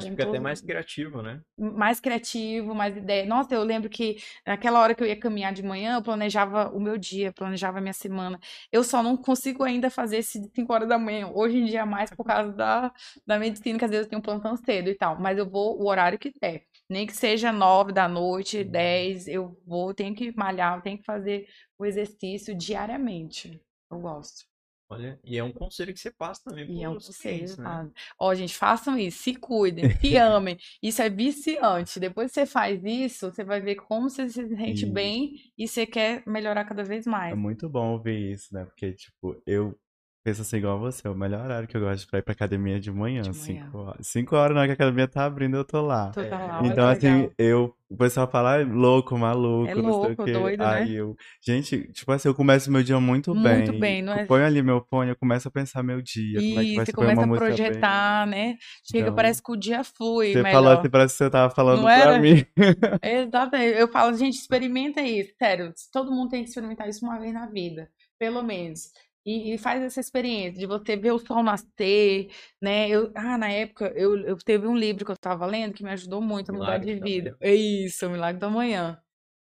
Você em fica até todo- mais criativo, né? mais criativo, mais ideia. Nossa, eu lembro que naquela hora que eu ia caminhar de manhã, eu planejava o meu dia, planejava a minha semana. Eu só não consigo ainda fazer esse de 5 horas da manhã. Hoje em dia, mais por causa da, da medicina, que às vezes eu tenho um plantão cedo e tal. Mas eu vou o horário que der. Nem que seja nove da noite, dez, eu vou, tenho que malhar, tenho que fazer o exercício diariamente. Eu gosto. Olha, e é um conselho que você passa também E é um clientes, né? Ó, gente, façam isso, se cuidem, se *laughs* amem. Isso é viciante. Depois que você faz isso, você vai ver como você se sente bem e você quer melhorar cada vez É mais. muito bom ouvir isso, né? Porque, tipo, eu penso assim igual você, o melhor horário que eu gosto pra ir pra academia é de manhã, De manhã. 5 horas. 5 horas na hora que a academia tá abrindo, eu tô lá. Tu tá lá, Então, assim, legal. eu, o pessoal fala, "Ai, louco, maluco, É não sei o louco, quê. doido, né? Aí eu, gente, tipo assim, eu começo meu dia muito bem. Muito bem, não é? Ponho ali meu fone, eu começo a pensar meu dia, como é que vai você põe começa uma a música bem. projetar, né? Chega, Então, parece que o dia flui Você melhor. falou assim, parece que você tava falando Não pra era? mim. *laughs* Exatamente. Eu falo, gente, experimenta isso. Sério, todo mundo tem que experimentar isso uma vez na vida, pelo menos. E, e faz essa experiência de você ver o sol nascer, né? Eu, ah, na época, eu, eu teve um livro que eu tava lendo que me ajudou muito a mudar de Milagre vida. É isso, o Milagre da Manhã.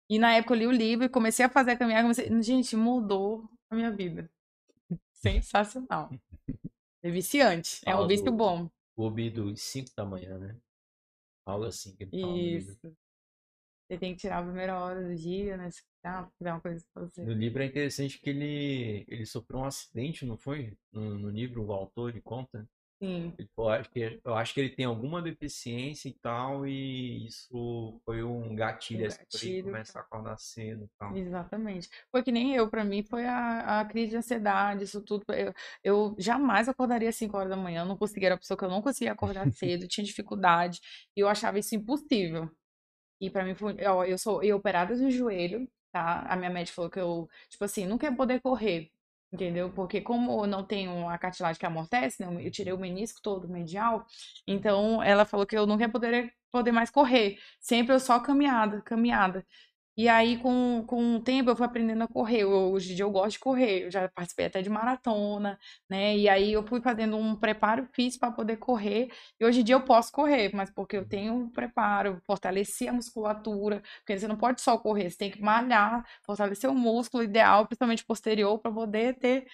E na época eu li o livro e comecei a fazer a caminhada. Comecei... Gente, mudou a minha vida. *laughs* Sensacional. É viciante. É um vício do- bom. O Obi dos 5 da manhã, né? No livro. Isso. Você tem que tirar a primeira hora do dia, né? Se tiver uma coisa pra você. No livro é interessante que ele, ele sofreu um acidente, não foi? No, no livro, o autor ele conta. Sim. Ele falou, acho que, eu acho que ele tem alguma deficiência e tal, e isso foi um gatilho, Um assim, pra ele gatilho, começar a acordar cedo e tal. Exatamente. Foi que nem eu, pra mim, foi a, a crise de ansiedade, isso tudo. Eu, eu jamais acordaria às 5 horas da manhã, eu não conseguia, era uma pessoa que eu não conseguia acordar *laughs* cedo, tinha dificuldade, e eu achava isso impossível. E pra mim foi, ó, eu sou eu operada no joelho, tá? A minha médica falou que eu, tipo assim, nunca ia poder correr, entendeu? Porque como eu não tenho a cartilagem que amortece, né? Eu tirei o menisco todo medial, então ela falou que eu nunca ia poder, poder mais correr. Sempre eu só caminhada, caminhada. E aí, com, com o tempo, eu fui aprendendo a correr. Eu- hoje em dia eu gosto de correr. Eu já participei até de maratona, né? E aí eu fui fazendo um preparo físico para poder correr. E hoje em dia eu posso correr, mas porque eu tenho um preparo, fortaleci a musculatura. Porque você não pode só correr, você tem que malhar, fortalecer o músculo ideal, principalmente posterior, para poder ter,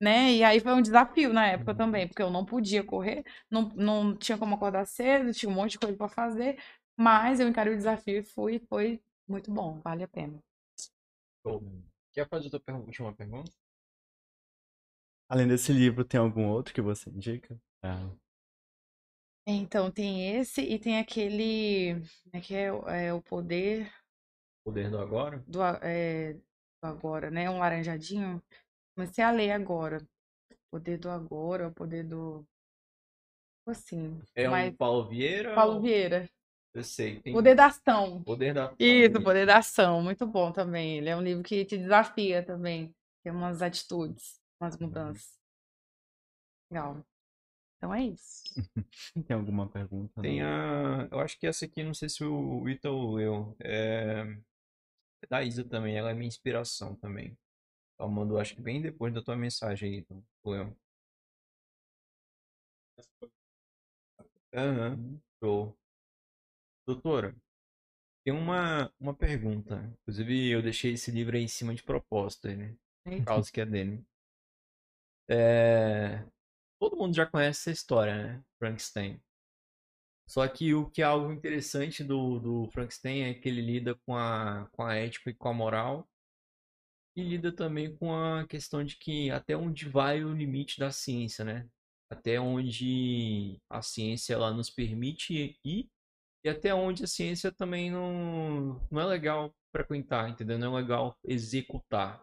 né? E aí foi um desafio na época também, porque eu não podia correr, não, não tinha como acordar cedo, tinha um monte de coisa para fazer. Mas eu encarei o desafio e fui, foi muito bom, vale a pena. Show. Quer fazer outra pergunta, última pergunta? Além desse livro, tem algum outro que você indica? Ah, Então, tem esse e tem aquele, como é que é, O- é o poder Poder do agora? do, a- é, do agora, né? Um laranjadinho. Comecei a ler agora. Poder do agora, o poder do, assim, É mas um Paulo Vieira? Paulo ou- Vieira. Eu sei, tem Poder da ação. Poder da ação, Isso. Poder da Ação, muito bom também. Ele é um livro que te desafia também. Tem umas atitudes, umas mudanças. Legal. Então é isso. *laughs* tem alguma pergunta? Tem não? a. Eu acho que essa aqui, não sei se o Ita ou eu. É... é da Isa também, ela é minha inspiração também. Ela mandou, acho que bem depois da tua mensagem então, ou eu. Aham, show. Doutora, tem uma, uma pergunta. Inclusive, eu deixei esse livro aí em cima de propósito, aí, né? Por *laughs* causa que é dele. É... Todo mundo já conhece essa história, né? Frankenstein. Só que o que é algo interessante do, do Frankenstein é que ele lida com a, com a ética e com a moral. E lida também com a questão de que até onde vai o limite da ciência, né? Até onde a ciência ela nos permite ir e até onde a ciência também não, não é legal frequentar, entendeu? Não é legal executar.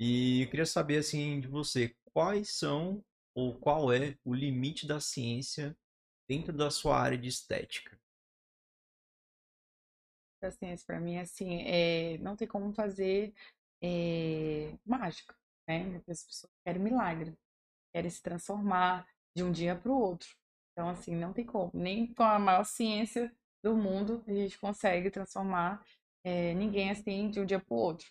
E eu queria saber assim de você, quais são ou qual é o limite da ciência dentro da sua área de estética? A ciência para mim assim, é, não tem como fazer é, mágica, né? As pessoas querem milagre, querem se transformar de um dia para o outro. Então assim, não tem como, nem com a maior ciência do mundo a gente consegue transformar é, ninguém assim de um dia para o outro.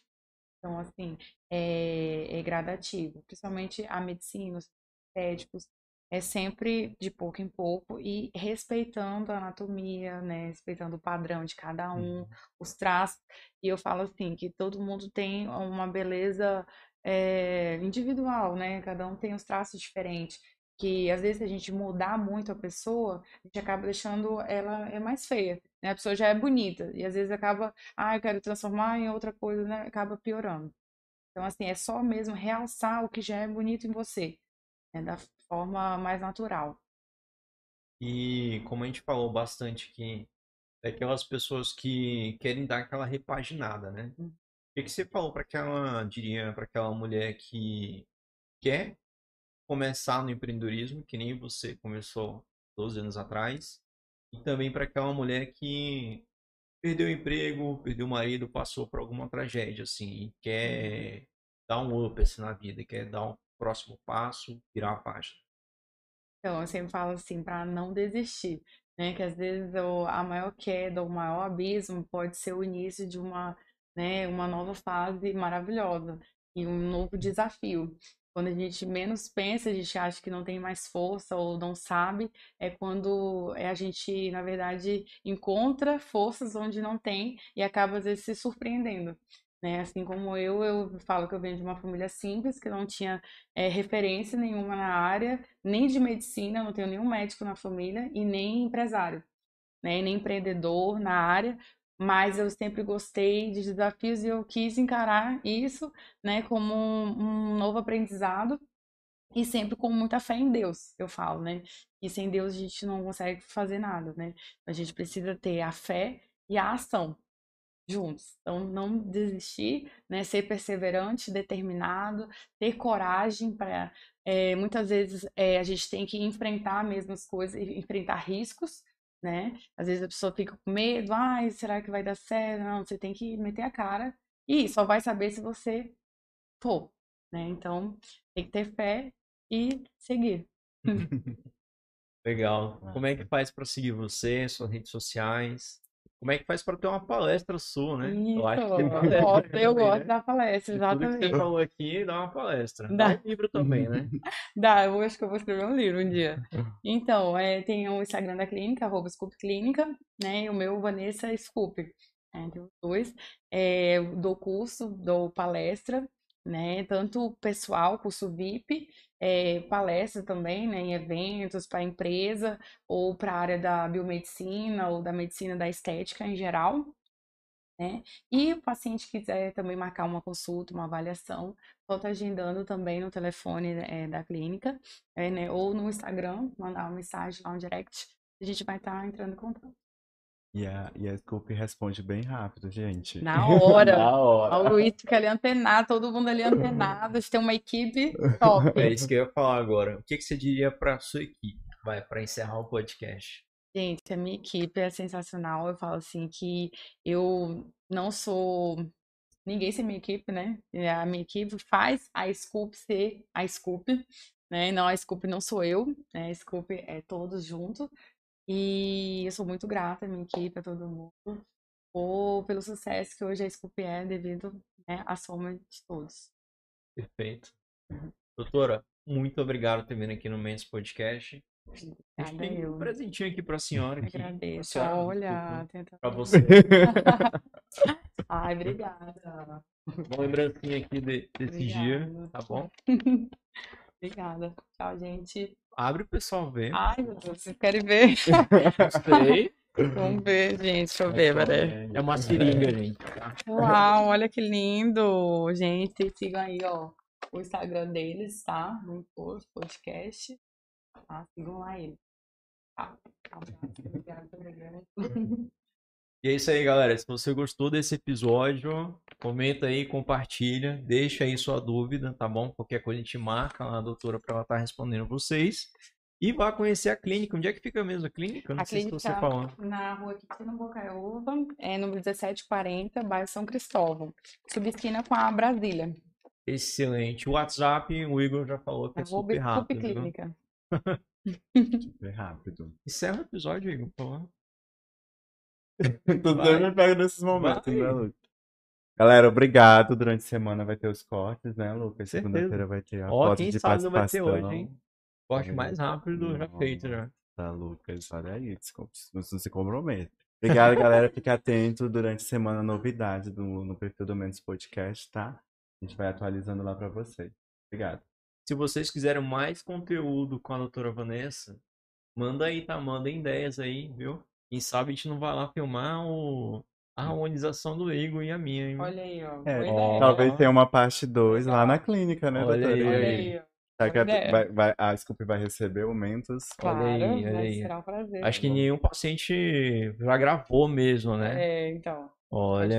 Então assim, é, é gradativo, principalmente a medicina, os médicos é sempre de pouco em pouco e respeitando a anatomia, né? Respeitando o padrão de cada um, os traços. E eu falo assim, que todo mundo tem uma beleza é, individual, né? Cada um tem os traços diferentes. Que às vezes se a gente mudar muito a pessoa, a gente acaba deixando ela é mais feia, né? A pessoa já é bonita e às vezes acaba, ah, eu quero transformar em outra coisa, né? Acaba piorando. Então assim, é só mesmo realçar o que já é bonito em você, né? Da forma mais natural. E como a gente falou bastante aqui, é aquelas pessoas que querem dar aquela repaginada, né? Hum. O que, que você falou para aquela, diria, para aquela mulher que quer começar no empreendedorismo, que nem você começou 12 anos atrás, e também para aquela mulher que perdeu o emprego, perdeu o marido, passou por alguma tragédia, assim, e quer dar um up assim, na vida, quer dar um próximo passo, virar a página. Então, eu sempre falo assim, para não desistir, né? Que às vezes o, a maior queda, o maior abismo pode ser o início de uma, né, uma nova fase maravilhosa e um novo desafio. Quando a gente menos pensa, a gente acha que não tem mais força ou não sabe, é quando a gente, na verdade, encontra forças onde não tem e acaba, às vezes, se surpreendendo. Né? Assim como eu, eu falo que eu venho de uma família simples, que não tinha é, referência nenhuma na área, nem de medicina, não tenho nenhum médico na família e nem empresário, né? nem empreendedor na área, mas eu sempre gostei de desafios e eu quis encarar isso, né, como um, um novo aprendizado e sempre com muita fé em Deus, eu falo, né? E sem Deus a gente não consegue fazer nada, né? A gente precisa ter a fé e a ação juntos. Então, não desistir, né? Ser perseverante, determinado, ter coragem para. É, muitas vezes é, a gente tem que enfrentar mesmo as coisas, enfrentar riscos, né? Às vezes a pessoa fica com medo, ai, será que vai dar certo? Não, você tem que meter a cara e só vai saber se você for, né? Então, tem que ter fé e seguir. *laughs* Legal. Como é que faz para seguir você, suas redes sociais? Como é que faz para ter uma palestra sua, né? Isso, Eu acho que tem eu palestra gosto, eu também, gosto né? da palestra, De tudo que você exatamente. falou aqui, dá uma palestra. Dá. Dá um livro também, né? *laughs* Dá, eu acho que eu vou escrever um livro um dia. Então, é, tem o Instagram da clínica, arroba Scoop Clínica, né? E o meu, Vanessa Scoop. É, tem os dois. É, eu dou curso, dou palestra, né? Tanto pessoal, curso VIP, é, palestra também, né? Em eventos para empresa ou para a área da biomedicina ou da medicina da estética em geral. Né? E o paciente quiser também marcar uma consulta, uma avaliação, pode estar agendando também no telefone eh, da clínica, eh, né? Ou no Instagram, mandar uma mensagem lá, um direct, a gente vai estar entrando em contato. E a, e a Scoop responde bem rápido, gente. Na *laughs* hora. Na hora. O Luiz fica ali antenado, todo mundo ali antenado, a gente tem uma equipe top. É isso que eu ia falar agora. O que, que você diria para sua equipe? Vai, para encerrar o podcast. Gente, a minha equipe é sensacional. Eu falo assim que eu não sou ninguém sem minha equipe, né? A minha equipe faz a Scoop ser a Scoop, né? Não, a Scoop não sou eu, né? A Scoop é todos juntos. E eu sou muito grata à minha equipe, a todo mundo, por, pelo sucesso que hoje a Scoop é devido, né, à soma de todos. Perfeito. Doutora, muito obrigado por ter vindo aqui no Men's Podcast. Obrigada tem um presentinho aqui para a senhora. Aqui. Agradeço. senhora, Olha. Para você. *laughs* Ai, obrigada. Uma lembrancinha aqui de- desse dia, Obrigada. tá bom? *laughs* Obrigada. Tchau, gente. Abre o pessoal ver. Ai, meu Deus, vocês querem ver? *laughs* Gostei. Vamos ver, gente. Deixa eu ver, peraí. É uma seringa, gente. tá? Uau, olha que lindo. Gente, sigam aí, ó, o Instagram deles, tá? No Impulso Podcast. Tá? Sigam lá ele. Tá? *laughs* E é isso aí, galera. Se você gostou desse episódio, comenta aí, compartilha, deixa aí sua dúvida, tá bom? Qualquer coisa a gente marca lá a doutora para ela estar respondendo vocês. E vá conhecer a clínica. Onde é que fica mesmo a clínica? Eu Não A sei se você clínica falou. na rua Quintino Bocaiúva, é número 1740, bairro São Cristóvão. Subesquina com a Brasília. Excelente. O WhatsApp, o Igor já falou que é super rápido. Clínica. *laughs* Bem rápido. Encerra o episódio, Igor, por favor. *laughs* Tudo Vai. me pega nesses momentos, Vai. né, Lucas? Galera, obrigado. Durante a semana vai ter os cortes, né, Lucas? Segunda-feira vai ter a Ó, quem de sabe não vai ter hoje, hein? Corte mais rápido já feito já. Tá, Lucas, olha aí, desculpa, não se compromete. Obrigado, galera. Fique atento durante a semana, novidade do, no perfil do Mendes Podcast, tá? A gente vai atualizando lá pra vocês. Obrigado. se vocês quiserem mais conteúdo com a doutora Vanessa, manda aí, tá? Manda ideias aí, viu? Quem sabe a gente não vai lá filmar o... a harmonização do Igor e a minha, hein? Olha aí, ó. É, ó, ideia. Talvez tenha uma parte 2 lá na clínica, né, Olha doutora? aí, Olha aí. Será que a, ideia. vai, vai, a Scoop vai receber o Mentos? Claro, Olha aí, olha aí. será um prazer. Acho que nenhum paciente já gravou mesmo, né? É, então. Olha.